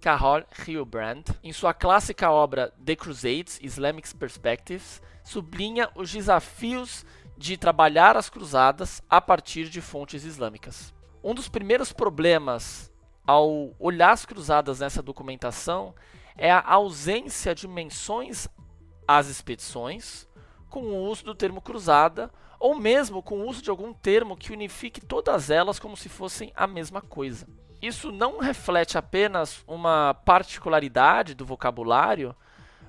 Carol Hilbrand, em sua clássica obra The Crusades, Islamic Perspectives, sublinha os desafios de trabalhar as cruzadas a partir de fontes islâmicas. Um dos primeiros problemas ao olhar as cruzadas nessa documentação é a ausência de menções às expedições com o uso do termo cruzada ou mesmo com o uso de algum termo que unifique todas elas como se fossem a mesma coisa. Isso não reflete apenas uma particularidade do vocabulário,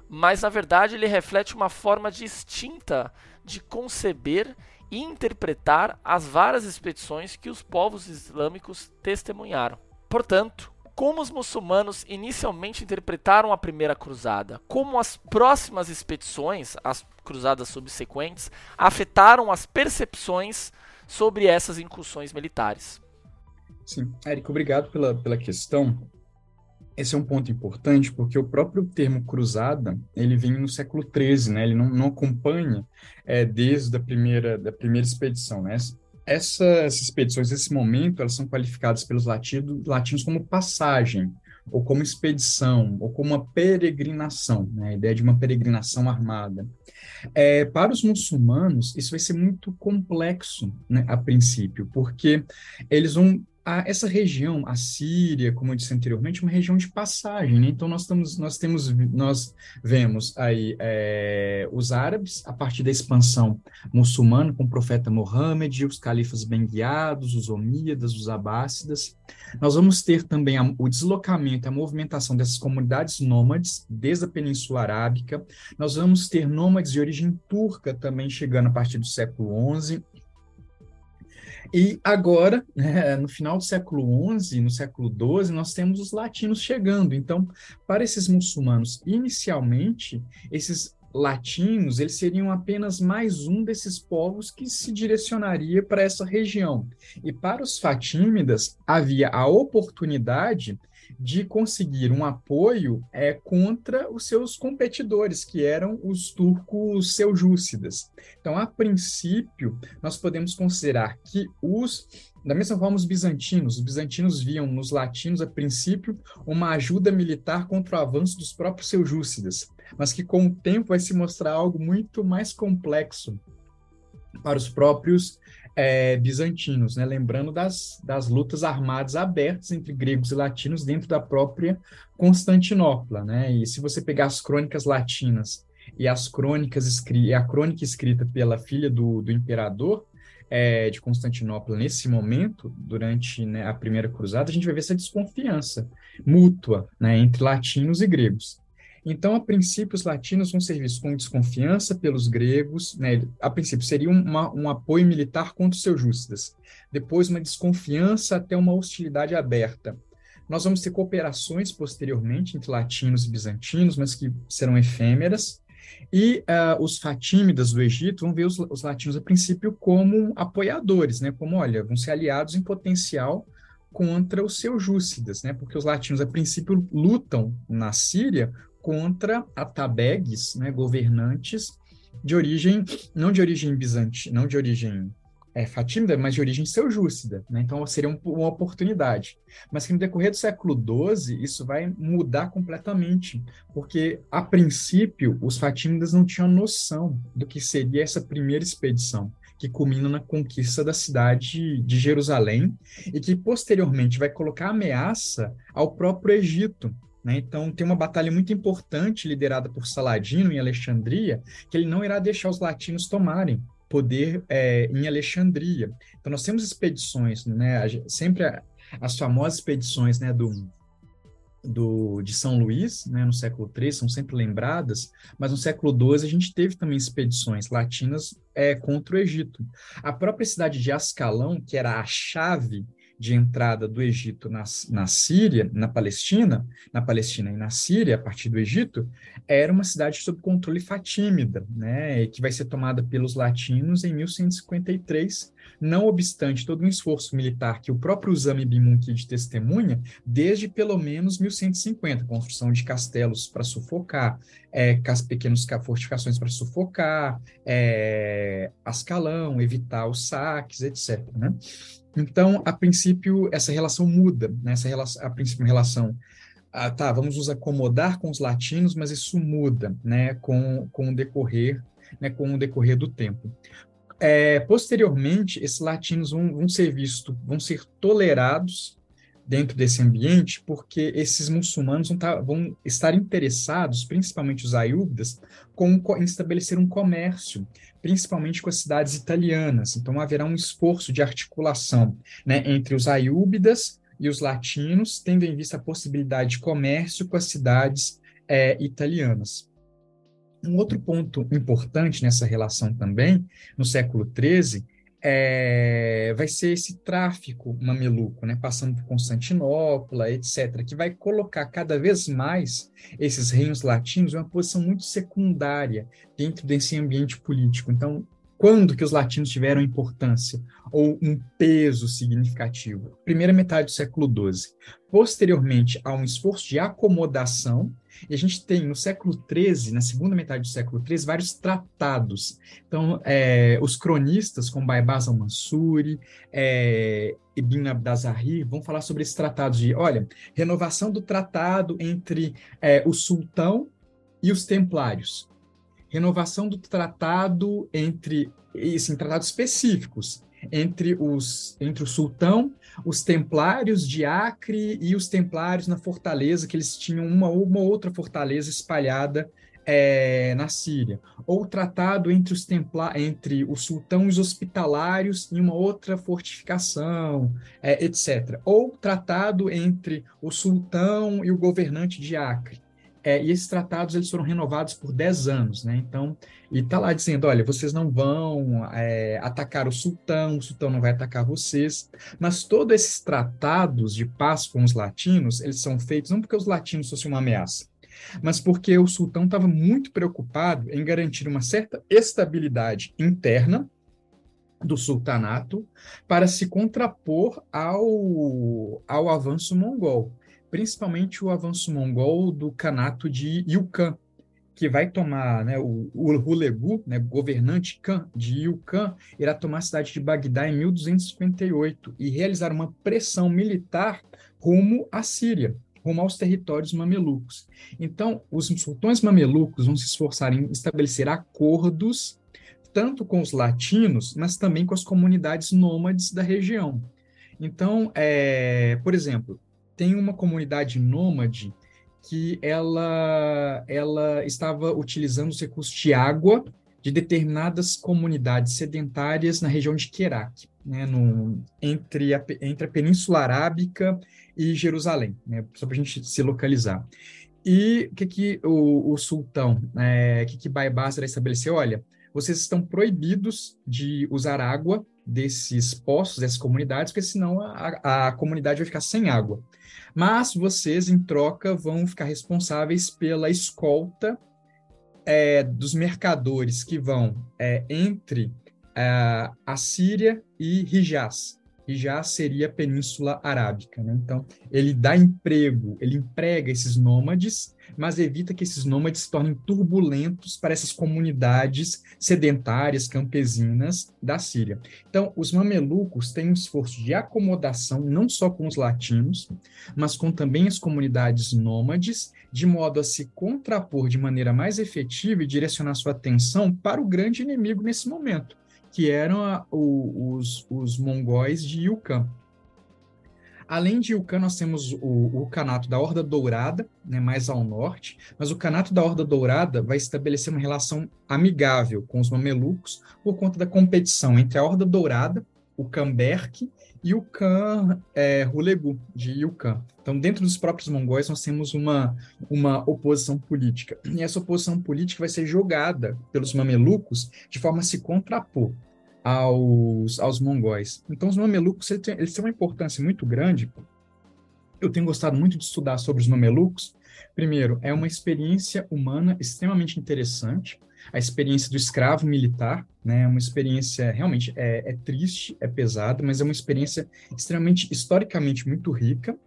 mas na verdade ele reflete uma forma distinta de conceber e interpretar as várias expedições que os povos islâmicos testemunharam. Portanto, como os muçulmanos inicialmente interpretaram a primeira cruzada, como as próximas expedições, as cruzadas subsequentes, afetaram as percepções sobre essas incursões militares. Sim, Érico, obrigado pela, pela questão. esse é um ponto importante porque o próprio termo cruzada ele vem no século XIII, né? Ele não, não acompanha é, desde a primeira da primeira expedição, né? Essas expedições, nesse momento, elas são qualificadas pelos latinos, latinos como passagem, ou como expedição, ou como uma peregrinação, né? a ideia de uma peregrinação armada. É, para os muçulmanos, isso vai ser muito complexo né, a princípio, porque eles vão a, essa região, a Síria, como eu disse anteriormente, é uma região de passagem, né? Então nós estamos, nós temos, nós vemos aí é, os árabes a partir da expansão muçulmana com o profeta Mohammed, os califas bem guiados, os omíadas, os abássidas. Nós vamos ter também a, o deslocamento, a movimentação dessas comunidades nômades desde a Península Arábica. Nós vamos ter nômades de origem turca também chegando a partir do século XI e agora, né, no final do século XI, no século XII, nós temos os latinos chegando. Então, para esses muçulmanos, inicialmente, esses latinos, eles seriam apenas mais um desses povos que se direcionaria para essa região. E para os fatímidas, havia a oportunidade de conseguir um apoio é, contra os seus competidores, que eram os turcos seljúcidas. Então, a princípio, nós podemos considerar que os da mesma forma, os bizantinos. Os bizantinos viam nos latinos, a princípio, uma ajuda militar contra o avanço dos próprios seljúcidas, mas que com o tempo vai se mostrar algo muito mais complexo para os próprios é, bizantinos, né? lembrando das, das lutas armadas abertas entre gregos e latinos dentro da própria Constantinopla. Né? E se você pegar as crônicas latinas e as crônicas a crônica escrita pela filha do, do imperador é, de Constantinopla nesse momento, durante né, a primeira cruzada, a gente vai ver essa desconfiança mútua né, entre latinos e gregos. Então, a princípio, os latinos vão ser vistos com desconfiança pelos gregos, né? a princípio seria uma, um apoio militar contra os seljúcidas, depois uma desconfiança até uma hostilidade aberta. Nós vamos ter cooperações posteriormente entre latinos e bizantinos, mas que serão efêmeras, e uh, os fatímidas do Egito vão ver os, os, latinos, a princípio, como apoiadores, né? como, olha, vão ser aliados em potencial contra os seljúcidas, né? porque os latinos, a princípio, lutam na Síria contra atabegues, né, governantes de origem, não de origem bizantina, não de origem é, fatímida, mas de origem seljúcida. Né? Então, seria um, uma oportunidade. Mas que no decorrer do século XII, isso vai mudar completamente, porque, a princípio, os fatímidas não tinham noção do que seria essa primeira expedição, que culmina na conquista da cidade de Jerusalém e que, posteriormente, vai colocar ameaça ao próprio Egito, né? Então, tem uma batalha muito importante liderada por Saladino em Alexandria, que ele não irá deixar os latinos tomarem poder é, em Alexandria. Então, nós temos expedições, né? sempre as famosas expedições né, do, do, de São Luís, né, no século III, são sempre lembradas, mas no século XII a gente teve também expedições latinas é, contra o Egito. A própria cidade de Ascalão, que era a chave de entrada do Egito na, na Síria, na Palestina, na Palestina e na Síria, a partir do Egito, era uma cidade sob controle fatímida, né, que vai ser tomada pelos latinos em 1153, não obstante todo um esforço militar que o próprio Zami bin Munkid testemunha desde pelo menos 1150, construção de castelos para sufocar, é, pequenas fortificações para sufocar, é, Ascalão, evitar os saques, etc. Né? Então, a princípio, essa relação muda, né? essa relação, a princípio, relação, ah, tá, vamos nos acomodar com os latinos, mas isso muda, né, com, com o decorrer, né, com o decorrer do tempo. É, posteriormente, esses latinos vão, vão ser vistos, vão ser tolerados dentro desse ambiente, porque esses muçulmanos vão, tá, vão estar interessados, principalmente os ayúbidas, com, em estabelecer um comércio, principalmente com as cidades italianas. Então, haverá um esforço de articulação né, entre os ayúbidas e os latinos, tendo em vista a possibilidade de comércio com as cidades é, italianas. Um outro ponto importante nessa relação também, no século XIII, é, vai ser esse tráfico mameluco, né, passando por Constantinopla, etc., que vai colocar cada vez mais esses reinos latinos em uma posição muito secundária dentro desse ambiente político. Então, quando que os latinos tiveram importância ou um peso significativo? Primeira metade do século XII. Posteriormente, há um esforço de acomodação, e a gente tem no século XIII, na segunda metade do século XIII, vários tratados. Então, é, os cronistas, como Baibaz al-Mansuri, é, Ibn Abdazahir, vão falar sobre esses tratados de, olha, renovação do tratado entre é, o sultão e os templários renovação do tratado entre, assim, tratados específicos, entre, os, entre o sultão, os templários de Acre e os templários na fortaleza, que eles tinham uma uma outra fortaleza espalhada é, na Síria, ou tratado entre os templa entre os hospitalários em uma outra fortificação, é, etc. Ou tratado entre o sultão e o governante de Acre. É, e esses tratados eles foram renovados por 10 anos, né? Então, e está lá dizendo, olha, vocês não vão é, atacar o sultão, o sultão não vai atacar vocês, mas todos esses tratados de paz com os latinos, eles são feitos não porque os latinos fossem uma ameaça, mas porque o sultão estava muito preocupado em garantir uma certa estabilidade interna do sultanato para se contrapor ao, ao avanço mongol principalmente o avanço mongol do Kanato de Yukon, que vai tomar, né, o, o Hulegu, né, governante Khan de Yukon, irá tomar a cidade de Bagdá em 1258 e realizar uma pressão militar rumo à Síria, rumo aos territórios mamelucos. Então, os sultões mamelucos vão se esforçar em estabelecer acordos tanto com os latinos, mas também com as comunidades nômades da região. Então, é, por exemplo, tem uma comunidade nômade que ela, ela estava utilizando os recursos de água de determinadas comunidades sedentárias na região de Kerak, né, no, entre, a, entre a Península Arábica e Jerusalém, né, só para a gente se localizar. E o que, que o, o sultão, é, que, que Baibásara estabeleceu? Olha, vocês estão proibidos de usar água desses poços, dessas comunidades, porque senão a, a comunidade vai ficar sem água. Mas vocês, em troca, vão ficar responsáveis pela escolta é, dos mercadores que vão é, entre é, a Síria e Hijaz, e já seria a Península Arábica. Né? Então, ele dá emprego, ele emprega esses nômades, mas evita que esses nômades se tornem turbulentos para essas comunidades sedentárias, campesinas da Síria. Então, os mamelucos têm um esforço de acomodação não só com os latinos, mas com também as comunidades nômades, de modo a se contrapor de maneira mais efetiva e direcionar sua atenção para o grande inimigo nesse momento, que eram a, o, os, os mongóis de Yukon. Além de Yukon, nós temos o, o Canato da Horda Dourada, né, mais ao norte, mas o Canato da Horda Dourada vai estabelecer uma relação amigável com os mamelucos por conta da competição entre a Horda Dourada, o Camberk e o Khan é, Hulegu, de Yukon. Então, dentro dos próprios mongóis, nós temos uma, uma oposição política. E essa oposição política vai ser jogada pelos mamelucos de forma a se contrapor aos, aos mongóis. Então, os mamelucos eles têm, uma importância muito grande. Eu tenho gostado muito de estudar sobre os mamelucos. Primeiro, é uma experiência humana extremamente interessante a experiência do escravo militar, né? É uma experiência realmente é, é, triste, é pesada, mas é uma experiência extremamente historicamente muito rica.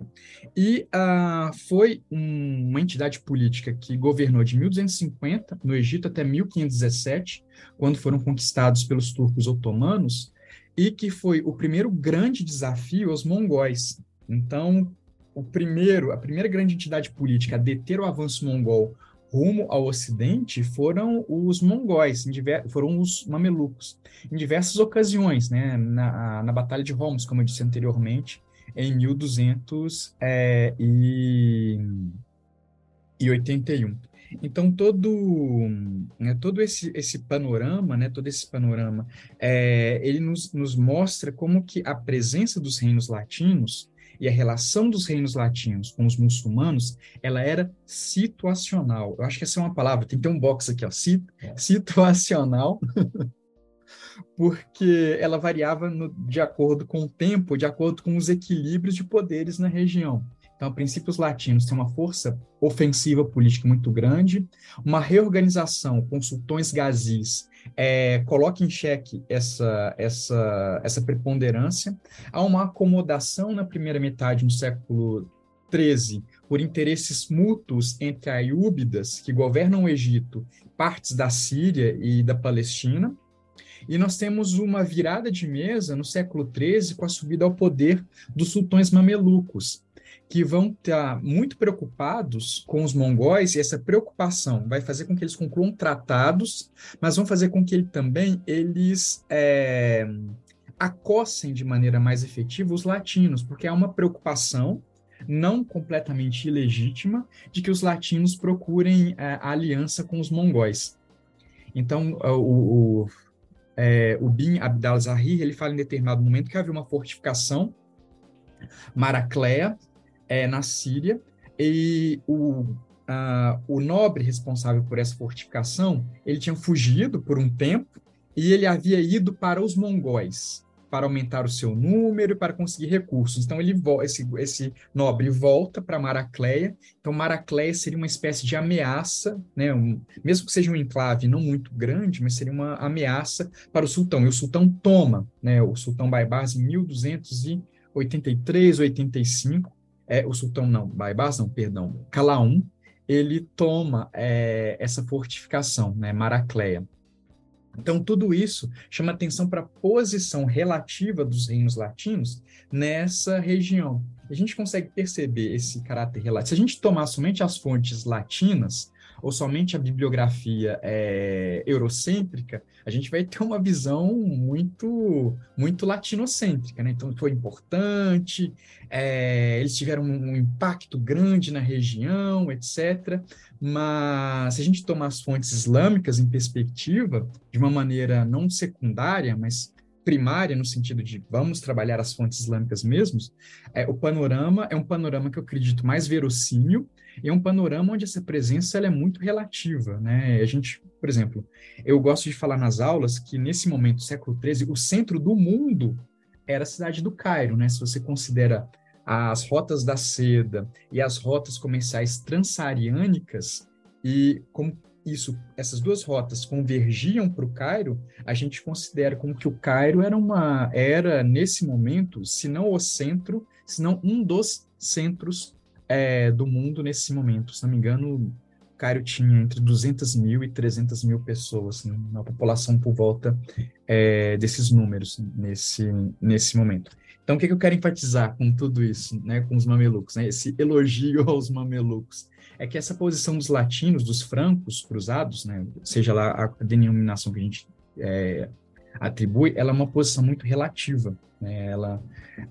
E uh, foi um, uma entidade política que governou de 1250 no Egito até 1517, quando foram conquistados pelos turcos otomanos, e que foi o primeiro grande desafio aos mongóis. Então, o primeiro, a primeira grande entidade política a deter o avanço mongol rumo ao ocidente foram os mongóis, foram os mamelucos. Em diversas ocasiões, né, na, na Batalha de Homs, como eu disse anteriormente, em 1281. Então todo, né, todo esse, esse panorama, né, todo esse panorama, é, ele nos, nos mostra como que a presença dos reinos latinos e a relação dos reinos latinos com os muçulmanos, ela era situacional. Eu acho que essa é uma palavra, tem que ter um box aqui, ó, situacional, (laughs) porque ela variava no, de acordo com o tempo, de acordo com os equilíbrios de poderes na região. Então, a princípio, os latinos têm uma força ofensiva política muito grande, uma reorganização com sultões gazis é, em xeque essa, essa, essa preponderância. Há uma acomodação na primeira metade do século XIII por interesses mútuos entre aiúbidas, que governam o Egito, partes da Síria e da Palestina, e nós temos uma virada de mesa no século XIII com a subida ao poder dos sultões mamelucos, que vão estar muito preocupados com os mongóis, e essa preocupação vai fazer com que eles concluam tratados, mas vão fazer com que ele, também eles é, acossem de maneira mais efetiva os latinos, porque há uma preocupação não completamente ilegítima de que os latinos procurem é, a aliança com os mongóis. Então, o, o, é, o Bin Abdal Zahir, ele fala em determinado momento que havia uma fortificação Maracléa, é, na Síria, e o, uh, o nobre responsável por essa fortificação, ele tinha fugido por um tempo, e ele havia ido para os mongóis, para aumentar o seu número e para conseguir recursos. Então ele esse, esse nobre volta para Maracleia. Então Maracleia seria uma espécie de ameaça, né? Um, mesmo que seja um enclave não muito grande, mas seria uma ameaça para o sultão. E o sultão toma, né? O sultão Baibars em 1283, 85, é, o sultão não, Baibars não, perdão, Calaum, ele toma é, essa fortificação, né? Maracleia. Então, tudo isso chama atenção para a posição relativa dos reinos latinos nessa região. A gente consegue perceber esse caráter relativo. Se a gente tomar somente as fontes latinas, ou somente a bibliografia é, eurocêntrica, a gente vai ter uma visão muito muito latinocêntrica, né? Então foi importante, é, eles tiveram um, impacto grande na região, etc. Mas se a gente tomar as fontes islâmicas em perspectiva, de uma maneira não secundária, mas primária, no sentido de vamos trabalhar as fontes islâmicas mesmos, é, o panorama é um panorama que eu acredito mais verossímil é um panorama onde essa presença é muito relativa. Né? A gente, por exemplo, eu gosto de falar nas aulas que nesse momento, século XIII, o centro do mundo era a cidade do Cairo. Né? Se você considera as rotas da seda e as rotas comerciais transaariânicas, e como isso, essas duas rotas convergiam para o Cairo, a gente considera como que o Cairo era uma era nesse momento, se não o centro, se não um dos centros é, do mundo nesse momento. Se não me engano, Cairo tinha entre 200 mil e 300 mil pessoas, né, uma população por volta é, desses números nesse nesse momento. Então, o que, que eu quero enfatizar com tudo isso, né, com os mamelucos, né, esse elogio (laughs) aos mamelucos, é que essa posição dos latinos, dos francos cruzados, né, seja lá a denominação que a gente é, atribui, ela é uma posição muito relativa. Né, ela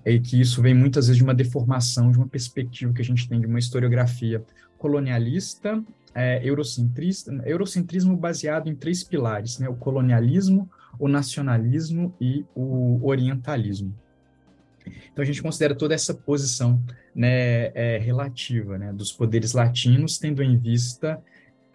é que isso vem muitas vezes de uma deformação, de uma perspectiva que a gente tem de uma historiografia colonialista, é, eurocentrista, eurocentrismo baseado em três pilares, né, o colonialismo, o nacionalismo e o orientalismo. Então a gente considera toda essa posição né, é, relativa né, dos poderes latinos, tendo em vista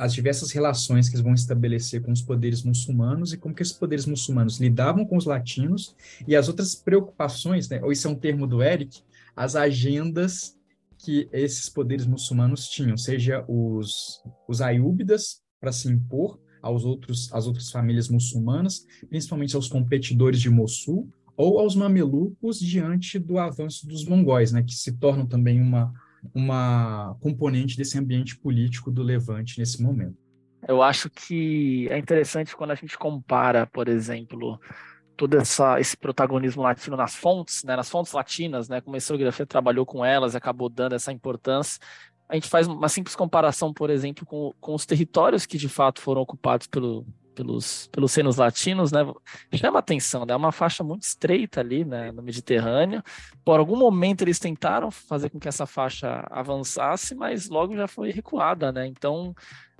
as diversas relações que eles vão estabelecer com os poderes muçulmanos e como que esses poderes muçulmanos lidavam com os latinos e as outras preocupações, né, ou isso é um termo do Eric, as agendas que esses poderes muçulmanos tinham, seja os, os aiúbidas para se impor aos outros, às outras famílias muçulmanas, principalmente aos competidores de Mossul, ou aos mamelucos diante do avanço dos mongóis, né, que se tornam também uma, uma componente desse ambiente político do Levante nesse momento. Eu acho que é interessante quando a gente compara, por exemplo, todo essa, esse protagonismo latino nas fontes, né, nas fontes latinas, né, como a historiografia trabalhou com elas e acabou dando essa importância. A gente faz uma simples comparação, por exemplo, com, com os territórios que de fato foram ocupados pelo, pelos, pelos senos latinos, né, chama atenção, né, é uma faixa muito estreita ali, né, no Mediterrâneo. Por algum momento eles tentaram fazer com que essa faixa avançasse, mas logo já foi recuada, né, então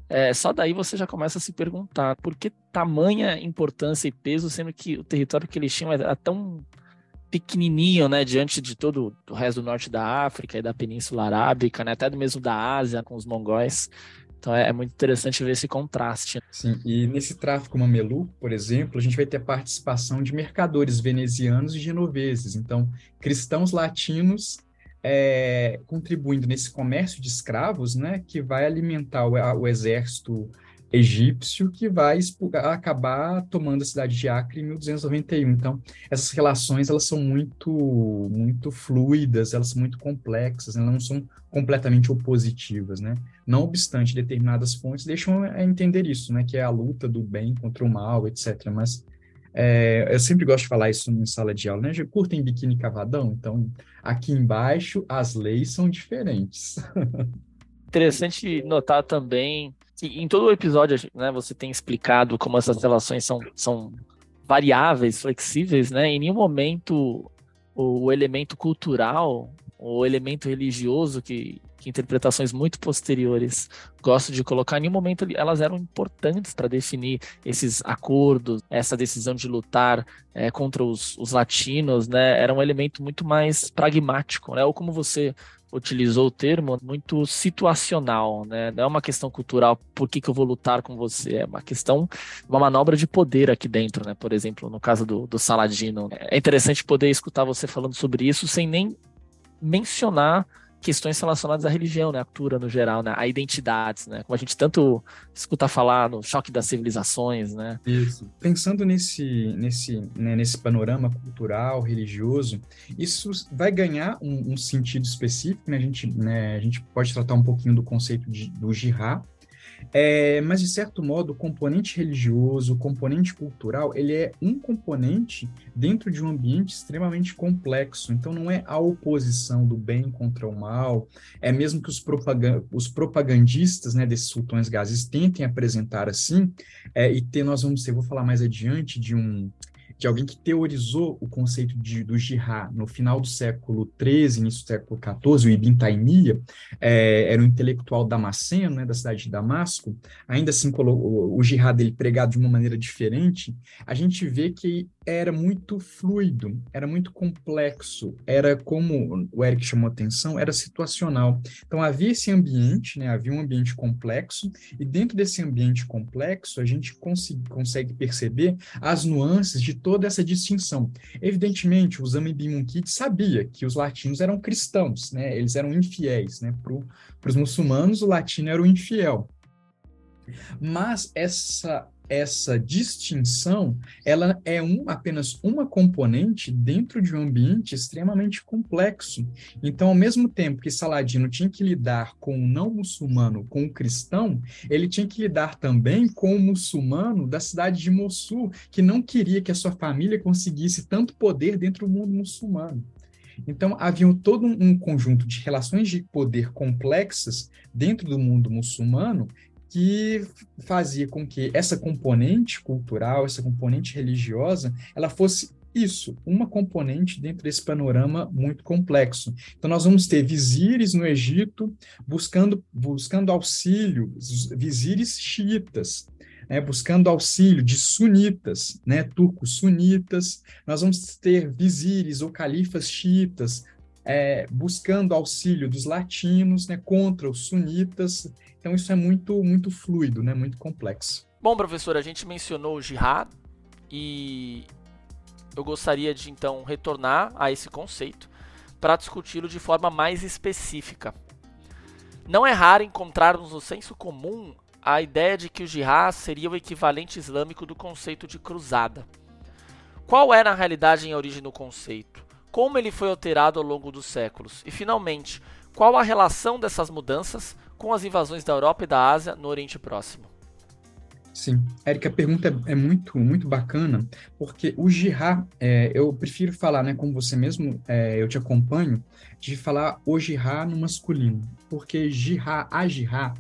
é, só daí você já começa a se perguntar por que tamanha importância e peso, sendo que o território que eles tinham era tão pequenininho, né, diante de todo o resto do norte da África e da Península Arábica, né, até mesmo da Ásia com os mongóis. Então é, é, muito interessante ver esse contraste. Né? Sim, e nesse tráfico mameluco, por exemplo, a gente vai ter participação de mercadores venezianos e genoveses. Então, cristãos latinos é, contribuindo nesse comércio de escravos, né, que vai alimentar o, o exército egípcio que vai acabar tomando a cidade de Acre em 1291. Então, essas relações elas são muito muito fluidas, elas são muito complexas, elas não são completamente opositivas, né? Não obstante, determinadas fontes deixam a entender isso, né? Que é a luta do bem contra o mal, etc. Mas é, eu sempre gosto de falar isso em sala de aula, né? Curtem biquíni cavadão? Então, aqui embaixo, as leis são diferentes. (laughs) Interessante notar também em todo o episódio, né, você tem explicado como essas relações são, são variáveis, flexíveis, né? Em nenhum momento o elemento cultural, o elemento religioso que, que interpretações muito posteriores gosto de colocar, em nenhum momento elas eram importantes para definir esses acordos, essa decisão de lutar é, contra os, os, latinos, né? Era um elemento muito mais pragmático, né? Ou como você utilizou o termo, muito situacional, né? Não é uma questão cultural, por que, que eu vou lutar com você? É uma questão, uma manobra de poder aqui dentro, né? Por exemplo, no caso do, do Saladino. É interessante poder escutar você falando sobre isso sem nem mencionar questões relacionadas à religião, né, à cultura no geral, né, a identidades, né, como a gente tanto escuta falar no choque das civilizações, né. Isso. Pensando nesse nesse né, nesse panorama cultural, religioso, isso vai ganhar um, um sentido específico, né, a gente né, a gente pode tratar um pouquinho do conceito de, do jihad, é, mas, de certo modo, o componente religioso, o componente cultural, ele é um componente dentro de um ambiente extremamente complexo. Então, não é a oposição do bem contra o mal, é mesmo que os, propagand os propagandistas né, desses sultões gases tentem apresentar assim, é, e ter, nós vamos ter, vou falar mais adiante, de um de alguém que teorizou o conceito de, do jihad no final do século XIII, início do século XIV, o Ibn Taymiyyah, é, era um intelectual damasceno, né, da cidade de Damasco, ainda assim o, o jihad dele pregado de uma maneira diferente, a gente vê que era muito fluido, era muito complexo, era como o Eric chamou atenção, era situacional. Então havia esse ambiente, né, havia um ambiente complexo, e dentro desse ambiente complexo a gente consegue perceber as nuances de toda essa distinção. Evidentemente, o Zami Bimunkid sabia que os latinos eram cristãos, né, eles eram infiéis, né, para os muçulmanos o latino era o infiel. Mas essa essa distinção, ela é um, apenas uma componente dentro de um ambiente extremamente complexo. Então, ao mesmo tempo que Saladino tinha que lidar com o não muçulmano, com o cristão, ele tinha que lidar também com o muçulmano da cidade de Mossul, que não queria que a sua família conseguisse tanto poder dentro do mundo muçulmano. Então, havia todo um conjunto de relações de poder complexas dentro do mundo muçulmano que fazia com que essa componente cultural, essa componente religiosa, ela fosse isso, uma componente dentro desse panorama muito complexo. Então, nós vamos ter vizires no Egito buscando, buscando auxílio, vizires xiitas, né, buscando auxílio de sunitas, né, turcos sunitas. Nós vamos ter vizires ou califas xiitas é, buscando auxílio dos latinos né, contra os sunitas. Então isso é muito, muito fluido, né? Muito complexo. Bom, professor, a gente mencionou o jihad e eu gostaria de então retornar a esse conceito para discuti-lo de forma mais específica. Não é raro encontrarmos no senso comum a ideia de que o jihad seria o equivalente islâmico do conceito de cruzada. Qual é na realidade a origem do conceito? Como ele foi alterado ao longo dos séculos? E finalmente, qual a relação dessas mudanças com as invasões da Europa e da Ásia no Oriente Próximo? Sim, Érica, a pergunta é, muito, muito bacana, porque o jihad, é, eu prefiro falar, né, como você mesmo, é, eu te acompanho, de falar o jihad no masculino, porque jihad, a jihad,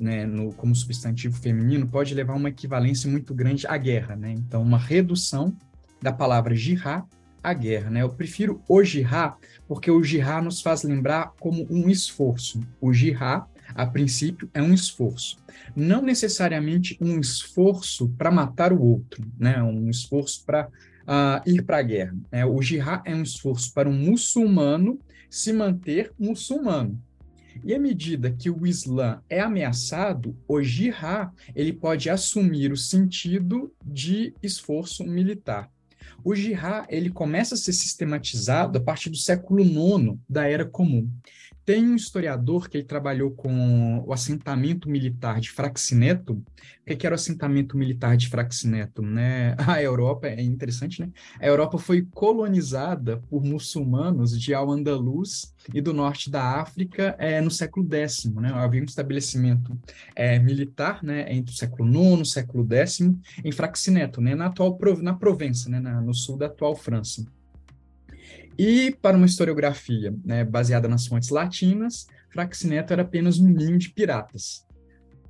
né, no, como substantivo feminino, pode levar uma equivalência muito grande à guerra, né, então uma redução da palavra jihad à guerra, né, eu prefiro o jihad, porque o jihad nos faz lembrar como um esforço, o jihad a princípio, é um esforço. Não necessariamente um esforço para matar o outro, né? um esforço para uh, ah, ir para a guerra. Né? O jihad é um esforço para um muçulmano se manter muçulmano. E à medida que o Islã é ameaçado, o jihad ele pode assumir o sentido de esforço militar. O jihad ele começa a ser sistematizado a partir do século IX da Era Comum tem um historiador que ele trabalhou com o assentamento militar de Fraxineto. O que era o assentamento militar de Fraxineto? Né? (laughs) A Europa, é interessante, né? A Europa foi colonizada por muçulmanos de Al-Andalus e do norte da África é, no século X. Né? Havia um estabelecimento é, militar né, entre o século IX e o século X em Fraxineto, né? na, atual, na Provença, né? Na, no sul da atual França. E para uma historiografia né, baseada nas fontes latinas, Fraxineto era apenas um ninho de piratas.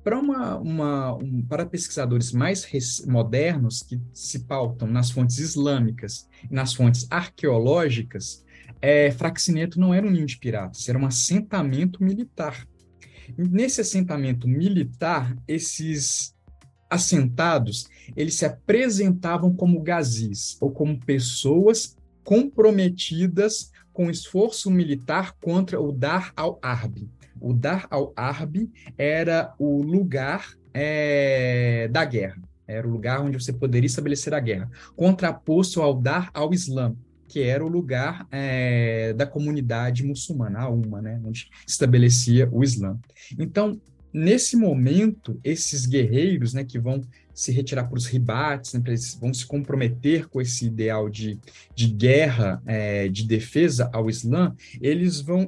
Para, uma, uma, um, para pesquisadores mais modernos, que se pautam nas fontes islâmicas e nas fontes arqueológicas, é, Fraxineto não era um ninho de piratas, era um assentamento militar. Nesse assentamento militar, esses assentados, eles se apresentavam como gazis, ou como pessoas comprometidas com esforço militar contra o Dar al-Harb. O Dar al-Harb era o lugar é, da guerra, era o lugar onde você poderia estabelecer a guerra, contraposto ao Dar al-Islam, que era o lugar é, da comunidade muçulmana, a Uma, né, onde estabelecia o Islã. Então, nesse momento, esses guerreiros né, que vão se retirar para os ribates, né, eles vão se comprometer com esse ideal de, de guerra, é, de defesa ao Islã, eles vão,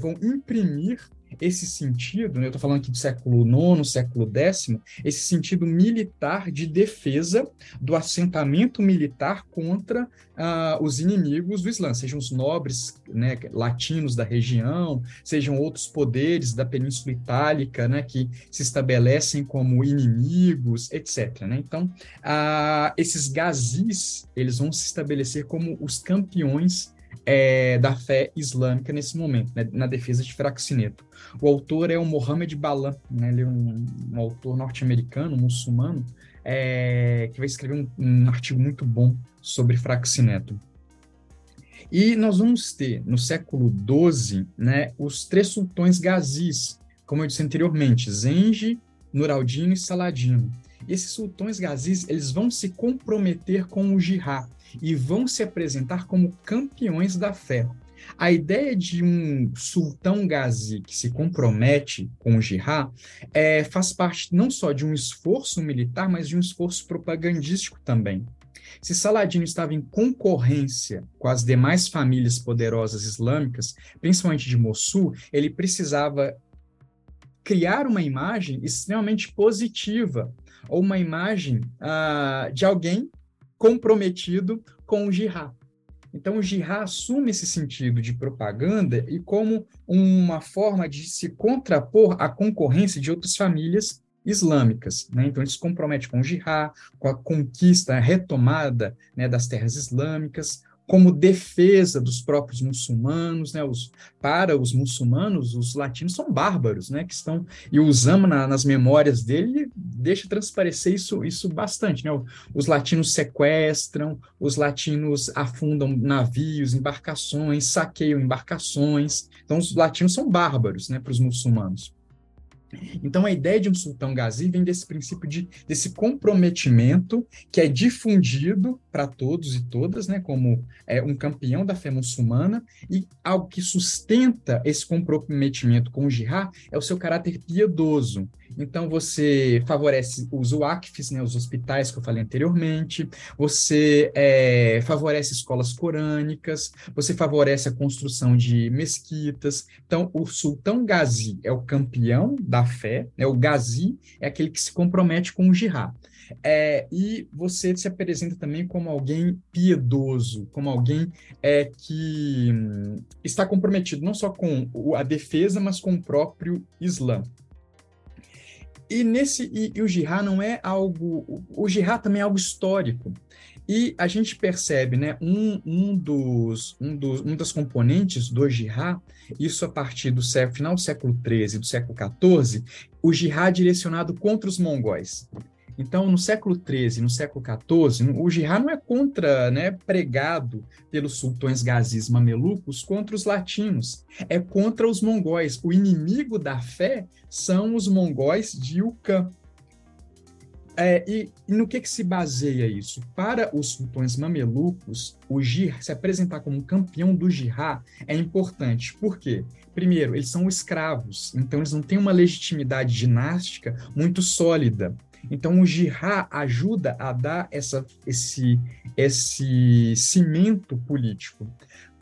vão imprimir esse sentido, né, eu estou falando aqui do século IX, século X, esse sentido militar de defesa do assentamento militar contra uh, os inimigos do Islã, sejam os nobres né, latinos da região, sejam outros poderes da Península Itálica, né, que se estabelecem como inimigos, etc. Né? Então, uh, esses gazis, eles vão se estabelecer como os campeões é, da fé islâmica nesse momento, né, na defesa de Fraxineto. O autor é o Mohammed Balan, né, ele é um, um autor norte-americano, muçulmano, é, que vai escrever um, um, artigo muito bom sobre Fraxineto. E nós vamos ter, no século XII, né, os três sultões gazis, como eu disse anteriormente, Zengi, Nuraldino e Saladino. E esses sultões gazis, eles vão se comprometer com o jihad, e vão se apresentar como campeões da fé. A ideia de um sultão gazi que se compromete com o jihad é, faz parte não só de um esforço militar, mas de um esforço propagandístico também. Se Saladino estava em concorrência com as demais famílias poderosas islâmicas, principalmente de Mossul, ele precisava criar uma imagem extremamente positiva, ou uma imagem uh, de alguém comprometido com o jihad. Então, o jihad assume esse sentido de propaganda e como uma forma de se contrapor à concorrência de outras famílias islâmicas. Né? Então, ele se compromete com o jihad, com a conquista, a retomada né, das terras islâmicas, como defesa dos próprios muçulmanos, né? Os, para os muçulmanos, os latinos são bárbaros, né? Que estão e o Zama na, nas memórias dele deixa transparecer isso, isso bastante, né? Os latinos sequestram, os latinos afundam navios, embarcações, saqueiam embarcações. Então, os latinos são bárbaros, né? Para os muçulmanos. Então, a ideia de um sultão gazi vem desse princípio de, desse comprometimento que é difundido para todos e todas, né, como é, um campeão da fé muçulmana, e algo que sustenta esse comprometimento com o jihad é o seu caráter piedoso. Então, você favorece os UACFs, né, os hospitais que eu falei anteriormente, você é, favorece escolas corânicas, você favorece a construção de mesquitas. Então, o sultão gazi é o campeão da fé, né, o gazi é aquele que se compromete com o jihad. É, e você se apresenta também como alguém piedoso, como alguém é, que hum, está comprometido não só com a defesa, mas com o próprio Islã. E nesse e, e o jihad não é algo, o, jihad também é algo histórico. E a gente percebe, né, um, um, dos, um, dos, um das componentes do jihad, isso a partir do século, final do século XIII, do século XIV, o jihad direcionado contra os mongóis. Então, no século XIII, no século XIV, o jihad não é contra, né, pregado pelos sultões gazis mamelucos contra os latinos, é contra os mongóis. O inimigo da fé são os mongóis de Ucã. É, e, e, no que, que se baseia isso? Para os sultões mamelucos, o jihad, se apresentar como campeão do jihad é importante. Por quê? Primeiro, eles são escravos, então eles não têm uma legitimidade dinástica muito sólida. Então, o jihad ajuda a dar essa, esse, esse cimento político.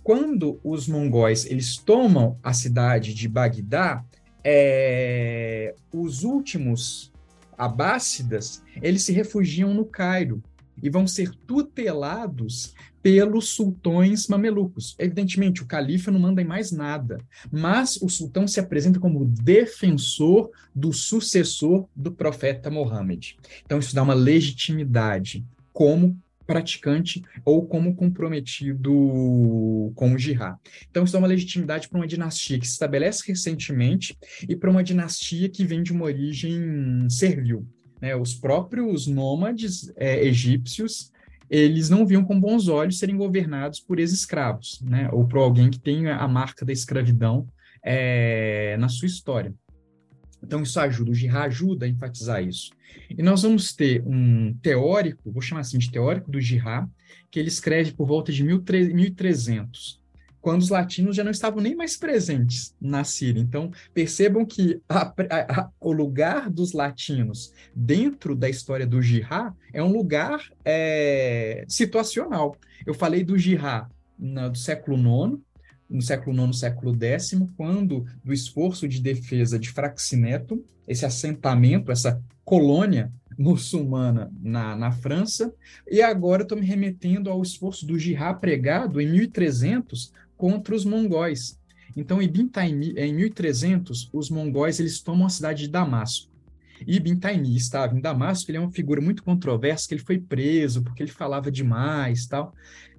Quando os mongóis eles tomam a cidade de Bagdá, é, os últimos abássidas, eles se refugiam no Cairo e vão ser tutelados pelos sultões mamelucos. Evidentemente, o califa não manda em mais nada, mas o sultão se apresenta como defensor do sucessor do profeta Mohammed. Então, isso dá uma legitimidade como praticante ou como comprometido com o jihad. Então, isso dá uma legitimidade para uma dinastia que se estabelece recentemente e para uma dinastia que vem de uma origem servil. Né? Os próprios nômades é, egípcios eles não viam com bons olhos serem governados por ex-escravos, né? ou por alguém que tenha a marca da escravidão é, na sua história. Então, isso ajuda, o Girard ajuda a enfatizar isso. E nós vamos ter um teórico, vou chamar assim de teórico do Girard, que ele escreve por volta de 1300, quando os latinos já não estavam nem mais presentes na Síria. Então, percebam que a, a, a, o lugar dos latinos dentro da história do Girard é um lugar é, situacional. Eu falei do Girard do século IX, no século IX, século X, quando do esforço de defesa de Fraxineto, esse assentamento, essa colônia muçulmana na, na França, e agora estou me remetendo ao esforço do Jihad pregado em 1300 contra os mongóis. Então, Ibn Taymi, em 1300, os mongóis eles tomam a cidade de Damasco. Ibn Taymi estava em Damasco, ele é uma figura muito controversa, que ele foi preso porque ele falava demais, tal.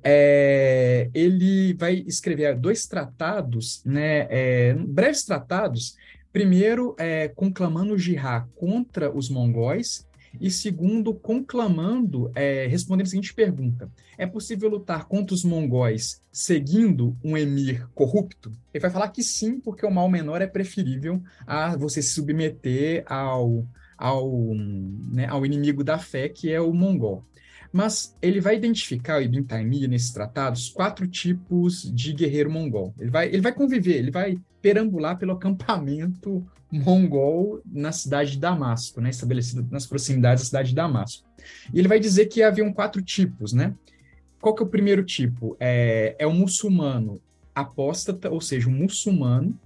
É, ele vai escrever dois tratados, né, é, breves tratados, primeiro é, conclamando o jihad contra os mongóis e segundo, conclamando, é, respondendo a seguinte pergunta: é possível lutar contra os mongóis seguindo um emir corrupto? Ele vai falar que sim, porque o mal menor é preferível a você se submeter ao, ao, né, ao inimigo da fé, que é o mongol. Mas ele vai identificar, o Ibn Taymiyyah, nesses tratados, quatro tipos de guerreiro mongol. Ele vai, ele vai conviver, ele vai perambular pelo acampamento mongol na cidade de Damasco, né, estabelecido nas proximidades da cidade de Damasco. E ele vai dizer que haviam quatro tipos, né? Qual que é o primeiro tipo? É, é o muçulmano apóstata, ou seja, um muçulmano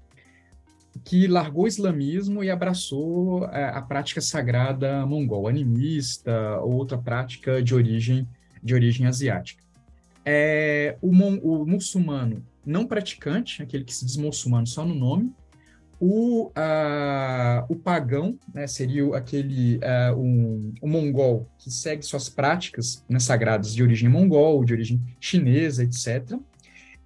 que largou o islamismo e abraçou a, é, a prática sagrada mongol, animista ou outra prática de origem de origem asiática. É, o, mon, o muçulmano não praticante, aquele que se diz muçulmano só no nome, o, o pagão, né, seria aquele uh, um, mongol que segue suas práticas né, sagradas de origem mongol, de origem chinesa, etc.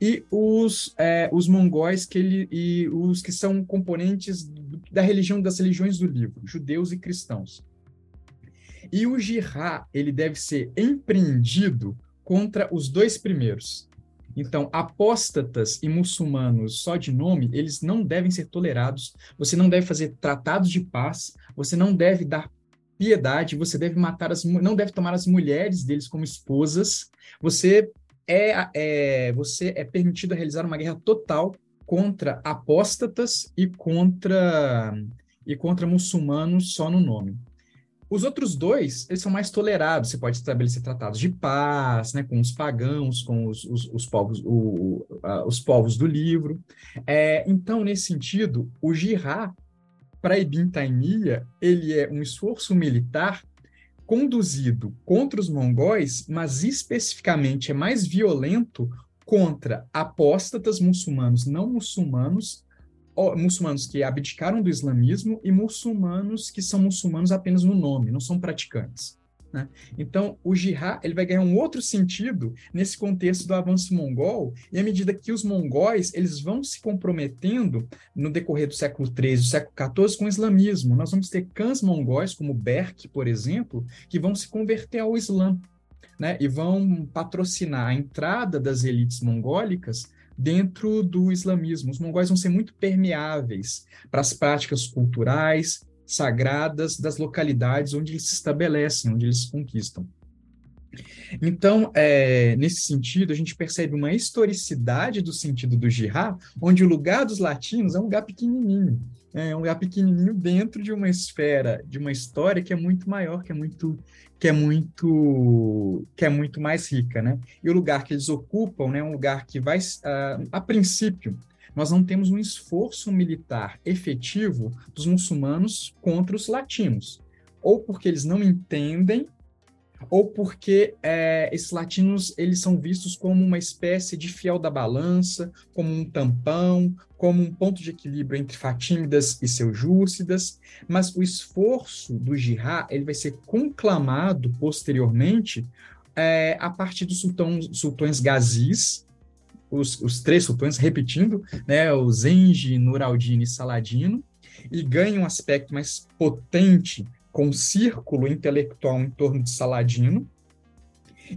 E os, é, os mongóis que ele, e os que são componentes da religião das religiões do livro, judeus e cristãos. E o jihad ele deve ser empreendido contra os dois primeiros, então, apóstatas e muçulmanos só de nome, eles não devem ser tolerados. Você não deve fazer tratados de paz, você não deve dar piedade, você deve matar as não deve tomar as mulheres deles como esposas. Você é, é você é permitido realizar uma guerra total contra apóstatas e contra e contra muçulmanos só no nome. Os outros dois, eles são mais tolerados. Você pode estabelecer tratados de paz, né, com os pagãos, com os, os, os povos, o, os povos do livro. É, então, nesse sentido, o jihad para Ibn Taymiyyah, ele é um esforço militar conduzido contra os mongóis, mas especificamente é mais violento contra apóstatas muçulmanos não muçulmanos muçulmanos que abdicaram do islamismo e muçulmanos que são muçulmanos apenas no nome, não são praticantes. Né? Então, o jihad ele vai ganhar um outro sentido nesse contexto do avanço mongol, e à medida que os mongóis eles vão se comprometendo no decorrer do século XIII, do século XIV, com o islamismo. Nós vamos ter cães mongóis, como Berk, por exemplo, que vão se converter ao Islã. Né, e vão patrocinar a entrada das elites mongólicas dentro do islamismo. Os mongóis vão ser muito permeáveis para as práticas culturais, sagradas das localidades onde eles se estabelecem, onde eles conquistam. Então, é, nesse sentido, a gente percebe uma historicidade do sentido do jihá, onde o lugar dos latinos é um lugar pequenininho, né? é um lugar pequenininho dentro de uma esfera, de uma história que é muito maior, que é muito, que é muito, que é muito mais rica, né? E o lugar que eles ocupam, né, é um lugar que vai, uh, a princípio, nós não temos um esforço militar efetivo dos muçulmanos contra os latinos, ou porque eles não entendem ou porque é, esses latinos eles são vistos como uma espécie de fiel da balança, como um tampão, como um ponto de equilíbrio entre fatímidas e seljúcidas, mas o esforço do jihá ele vai ser conclamado posteriormente é, a partir dos sultões, sultões gazis, os, os, três sultões, repetindo, né, o Zengi, Nur al-Din e Saladino, e ganha um aspecto mais potente com um círculo intelectual em torno de Saladino,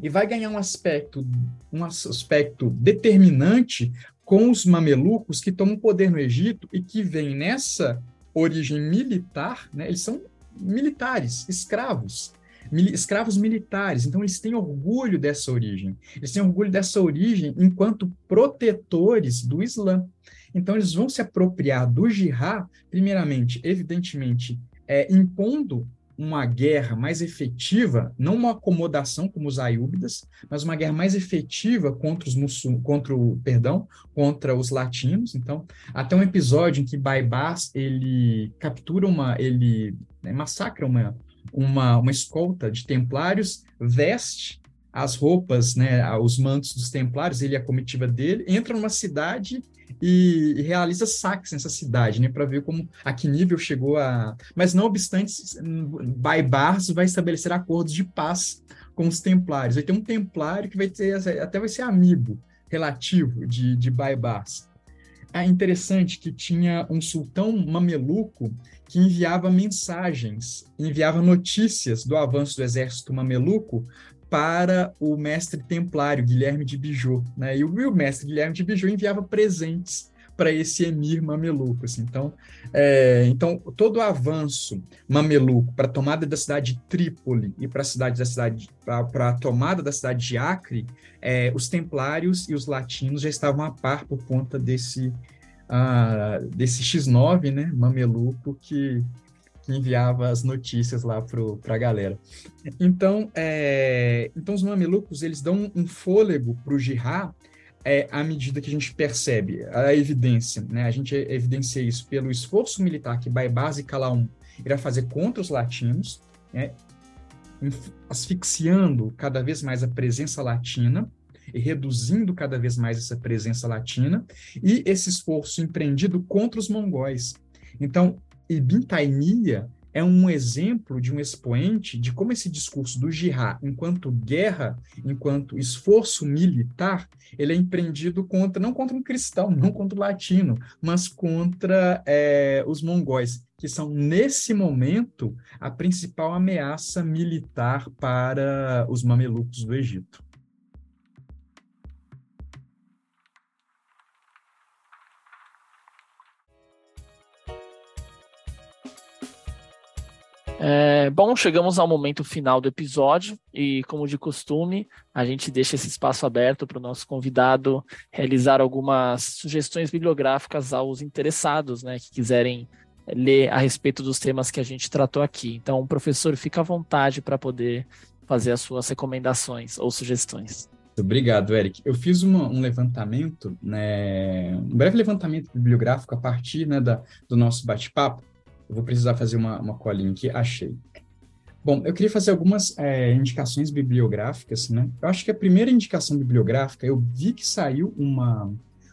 e vai ganhar um aspecto, um aspecto determinante com os mamelucos que tomam poder no Egito e que vêm nessa origem militar, né? eles são militares, escravos, mil, escravos militares, então eles têm orgulho dessa origem, eles têm orgulho dessa origem enquanto protetores do Islã. Então eles vão se apropriar do jihad, primeiramente, evidentemente, é, impondo uma guerra mais efetiva, não uma acomodação como os aiúbidas, mas uma guerra mais efetiva contra os muçul contra o, perdão, contra os latinos. Então, até um episódio em que Baibás ele captura uma, ele né, massacra uma, uma, uma escolta de templários, veste as roupas, né, os mantos dos templários, ele e a comitiva dele, entra numa cidade e, e realiza saques nessa cidade, né, para ver como a que nível chegou a. Mas não obstante, Baibars vai estabelecer acordos de paz com os templários. Vai ter um templário que vai ter até vai ser amigo relativo de, de Baibars. É interessante que tinha um sultão mameluco que enviava mensagens, enviava notícias do avanço do exército mameluco para o mestre templário Guilherme de Bijou, né? E o, mestre Guilherme de Bijou enviava presentes para esse emir mameluco, assim. Então, é, então todo o avanço mameluco para a tomada da cidade de Trípoli e para a cidade da cidade para a tomada da cidade de Acre, é, os templários e os latinos já estavam a par por conta desse uh, desse X9, né, mameluco que enviava as notícias lá para a galera. Então, é, então os mamelucos eles dão um fôlego para o jihad é, à medida que a gente percebe a evidência, né? A gente evidencia isso pelo esforço militar que Baibás e Calaum irá fazer contra os latinos, né? asfixiando cada vez mais a presença latina e reduzindo cada vez mais essa presença latina, e esse esforço empreendido contra os mongóis. Então, Ibn Taymiyyah é um exemplo de um expoente de como esse discurso do jihad, enquanto guerra, enquanto esforço militar, ele é empreendido contra, não contra um cristão, não contra o latino, mas contra é, os mongóis, que são, nesse momento, a principal ameaça militar para os mamelucos do Egito. É, bom, chegamos ao momento final do episódio e, como de costume, a gente deixa esse espaço aberto para o nosso convidado realizar algumas sugestões bibliográficas aos interessados, né, que quiserem ler a respeito dos temas que a gente tratou aqui. Então, professor, fica à vontade para poder fazer as suas recomendações ou sugestões. Obrigado, Eric. Eu fiz uma, um levantamento, né, um breve levantamento bibliográfico a partir né, da, do nosso bate-papo, vou precisar fazer uma, uma colinha aqui. Achei. Bom, eu queria fazer algumas é, indicações bibliográficas, né? Eu acho que a primeira indicação bibliográfica, eu vi que saiu uma,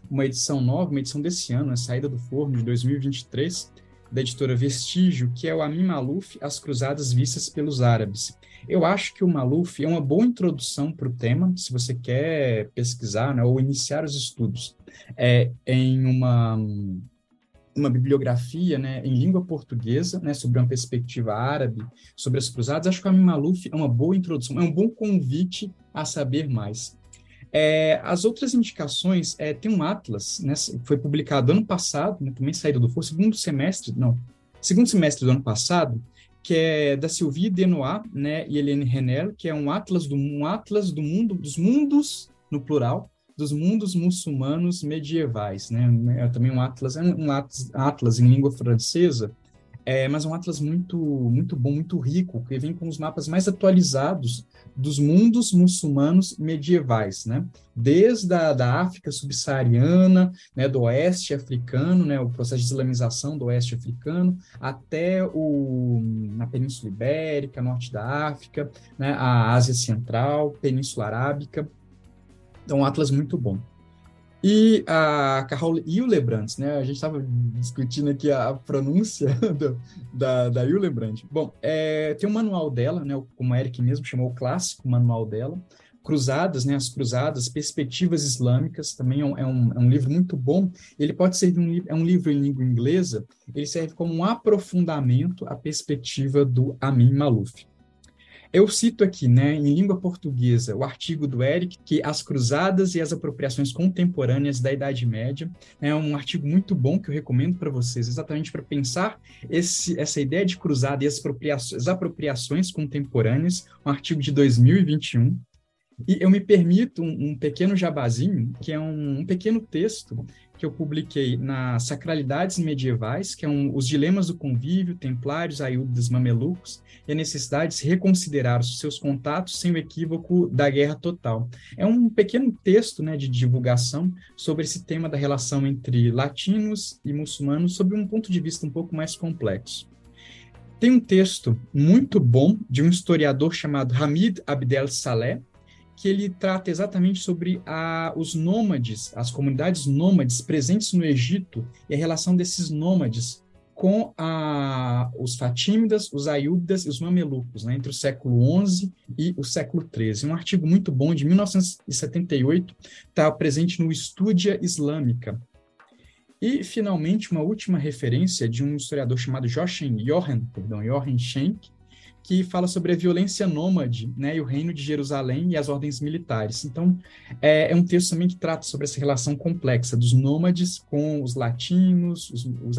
uma edição nova, uma edição desse ano, a né? saída do forno de 2023, da editora Vestígio, que é o Amin Maluf, As Cruzadas Vistas pelos Árabes. Eu acho que o Maluf é uma boa introdução para o tema, se você quer pesquisar né, ou iniciar os estudos é, em uma uma bibliografia né, em língua portuguesa, né, sobre uma perspectiva árabe, sobre as cruzadas, acho que o Amin Maluf é uma boa introdução, é um bom convite a saber mais. É, as outras indicações, é, tem um Atlas, né, foi publicado ano passado, né, também saído do for, segundo semestre, não, segundo semestre do ano passado, que é da Sylvie Denois, né, e Helene Renel, que é um atlas do um atlas do mundo dos mundos no plural dos mundos muçulmanos medievais, né? É também um atlas, é um atlas, atlas em língua francesa, é, mas um atlas muito muito bom, muito rico, que vem com os mapas mais atualizados dos mundos muçulmanos medievais, né? Desde a da África subsaariana, né, do oeste africano, né, o processo de islamização do oeste africano, até o na Península Ibérica, norte da África, né, a Ásia Central, Península Arábica. É um atlas muito bom. E a Carol Hildebrandt, né? A gente estava discutindo aqui a, pronúncia (laughs) do, da, da Hildebrandt. Bom, é, tem um manual dela, né? Como a Eric mesmo chamou o clássico manual dela. Cruzadas, né? As Cruzadas, Perspectivas Islâmicas, também é um, é um, é um livro muito bom. Ele pode ser um, é um livro em língua inglesa, ele serve como um aprofundamento à perspectiva do Amin Malouf. Eu cito aqui, né, em língua portuguesa, o artigo do Eric, que As Cruzadas e as Apropriações Contemporâneas da Idade Média. É um artigo muito bom que eu recomendo para vocês, exatamente para pensar esse, essa ideia de cruzada e as apropriações, apropriações contemporâneas, um artigo de 2021. E eu me permito um, um pequeno jabazinho, que é um, um pequeno texto que eu publiquei na Sacralidades Medievais, que é um, os dilemas do convívio, templários, aiúdas, mamelucos, e a necessidade de se reconsiderar os seus contatos sem o equívoco da guerra total. É um pequeno texto né, de divulgação sobre esse tema da relação entre latinos e muçulmanos, sob um ponto de vista um pouco mais complexo. Tem um texto muito bom de um historiador chamado Hamid Abdel Saleh, que ele trata exatamente sobre a, os nômades, as comunidades nômades presentes no Egito e a relação desses nômades com a, os Fatímidas, os Ayúbidas e os Mamelucos, né, entre o século XI e o século XIII. Um artigo muito bom, de 1978, está presente no Estúdia Islâmica. E, finalmente, uma última referência de um historiador chamado Jochen Johann, perdão, Jochen Schenck, que fala sobre a violência nômade, né, e o reino de Jerusalém e as ordens militares. Então, é, é um texto também que trata sobre essa relação complexa dos nômades com os latinos, os, os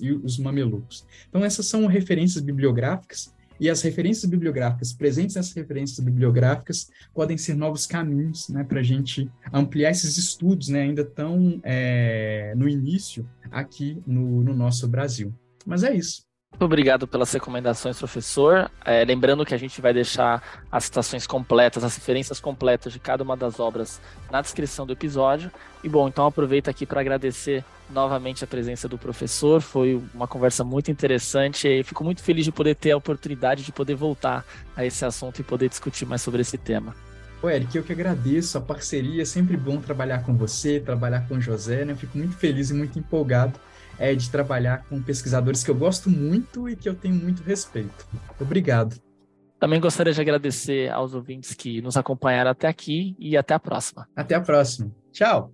e os mamelucos. Então, essas são referências bibliográficas e as referências bibliográficas presentes nessas referências bibliográficas podem ser novos caminhos né, para a gente ampliar esses estudos, né, ainda tão é, no início aqui no, no nosso Brasil. Mas é isso. Muito obrigado pelas recomendações, professor. É, lembrando que a gente vai deixar as citações completas, as referências completas de cada uma das obras na descrição do episódio. E bom, então aproveito aqui para agradecer novamente a presença do professor. Foi uma conversa muito interessante e fico muito feliz de poder ter a oportunidade de poder voltar a esse assunto e poder discutir mais sobre esse tema. Ô, Eric, eu que agradeço a parceria. É sempre bom trabalhar com você, trabalhar com o José. Né? Eu fico muito feliz e muito empolgado é de trabalhar com pesquisadores que eu gosto muito e que eu tenho muito respeito. Obrigado. Também gostaria de agradecer aos ouvintes que nos acompanharam até aqui e até a próxima. Até a próxima. Tchau.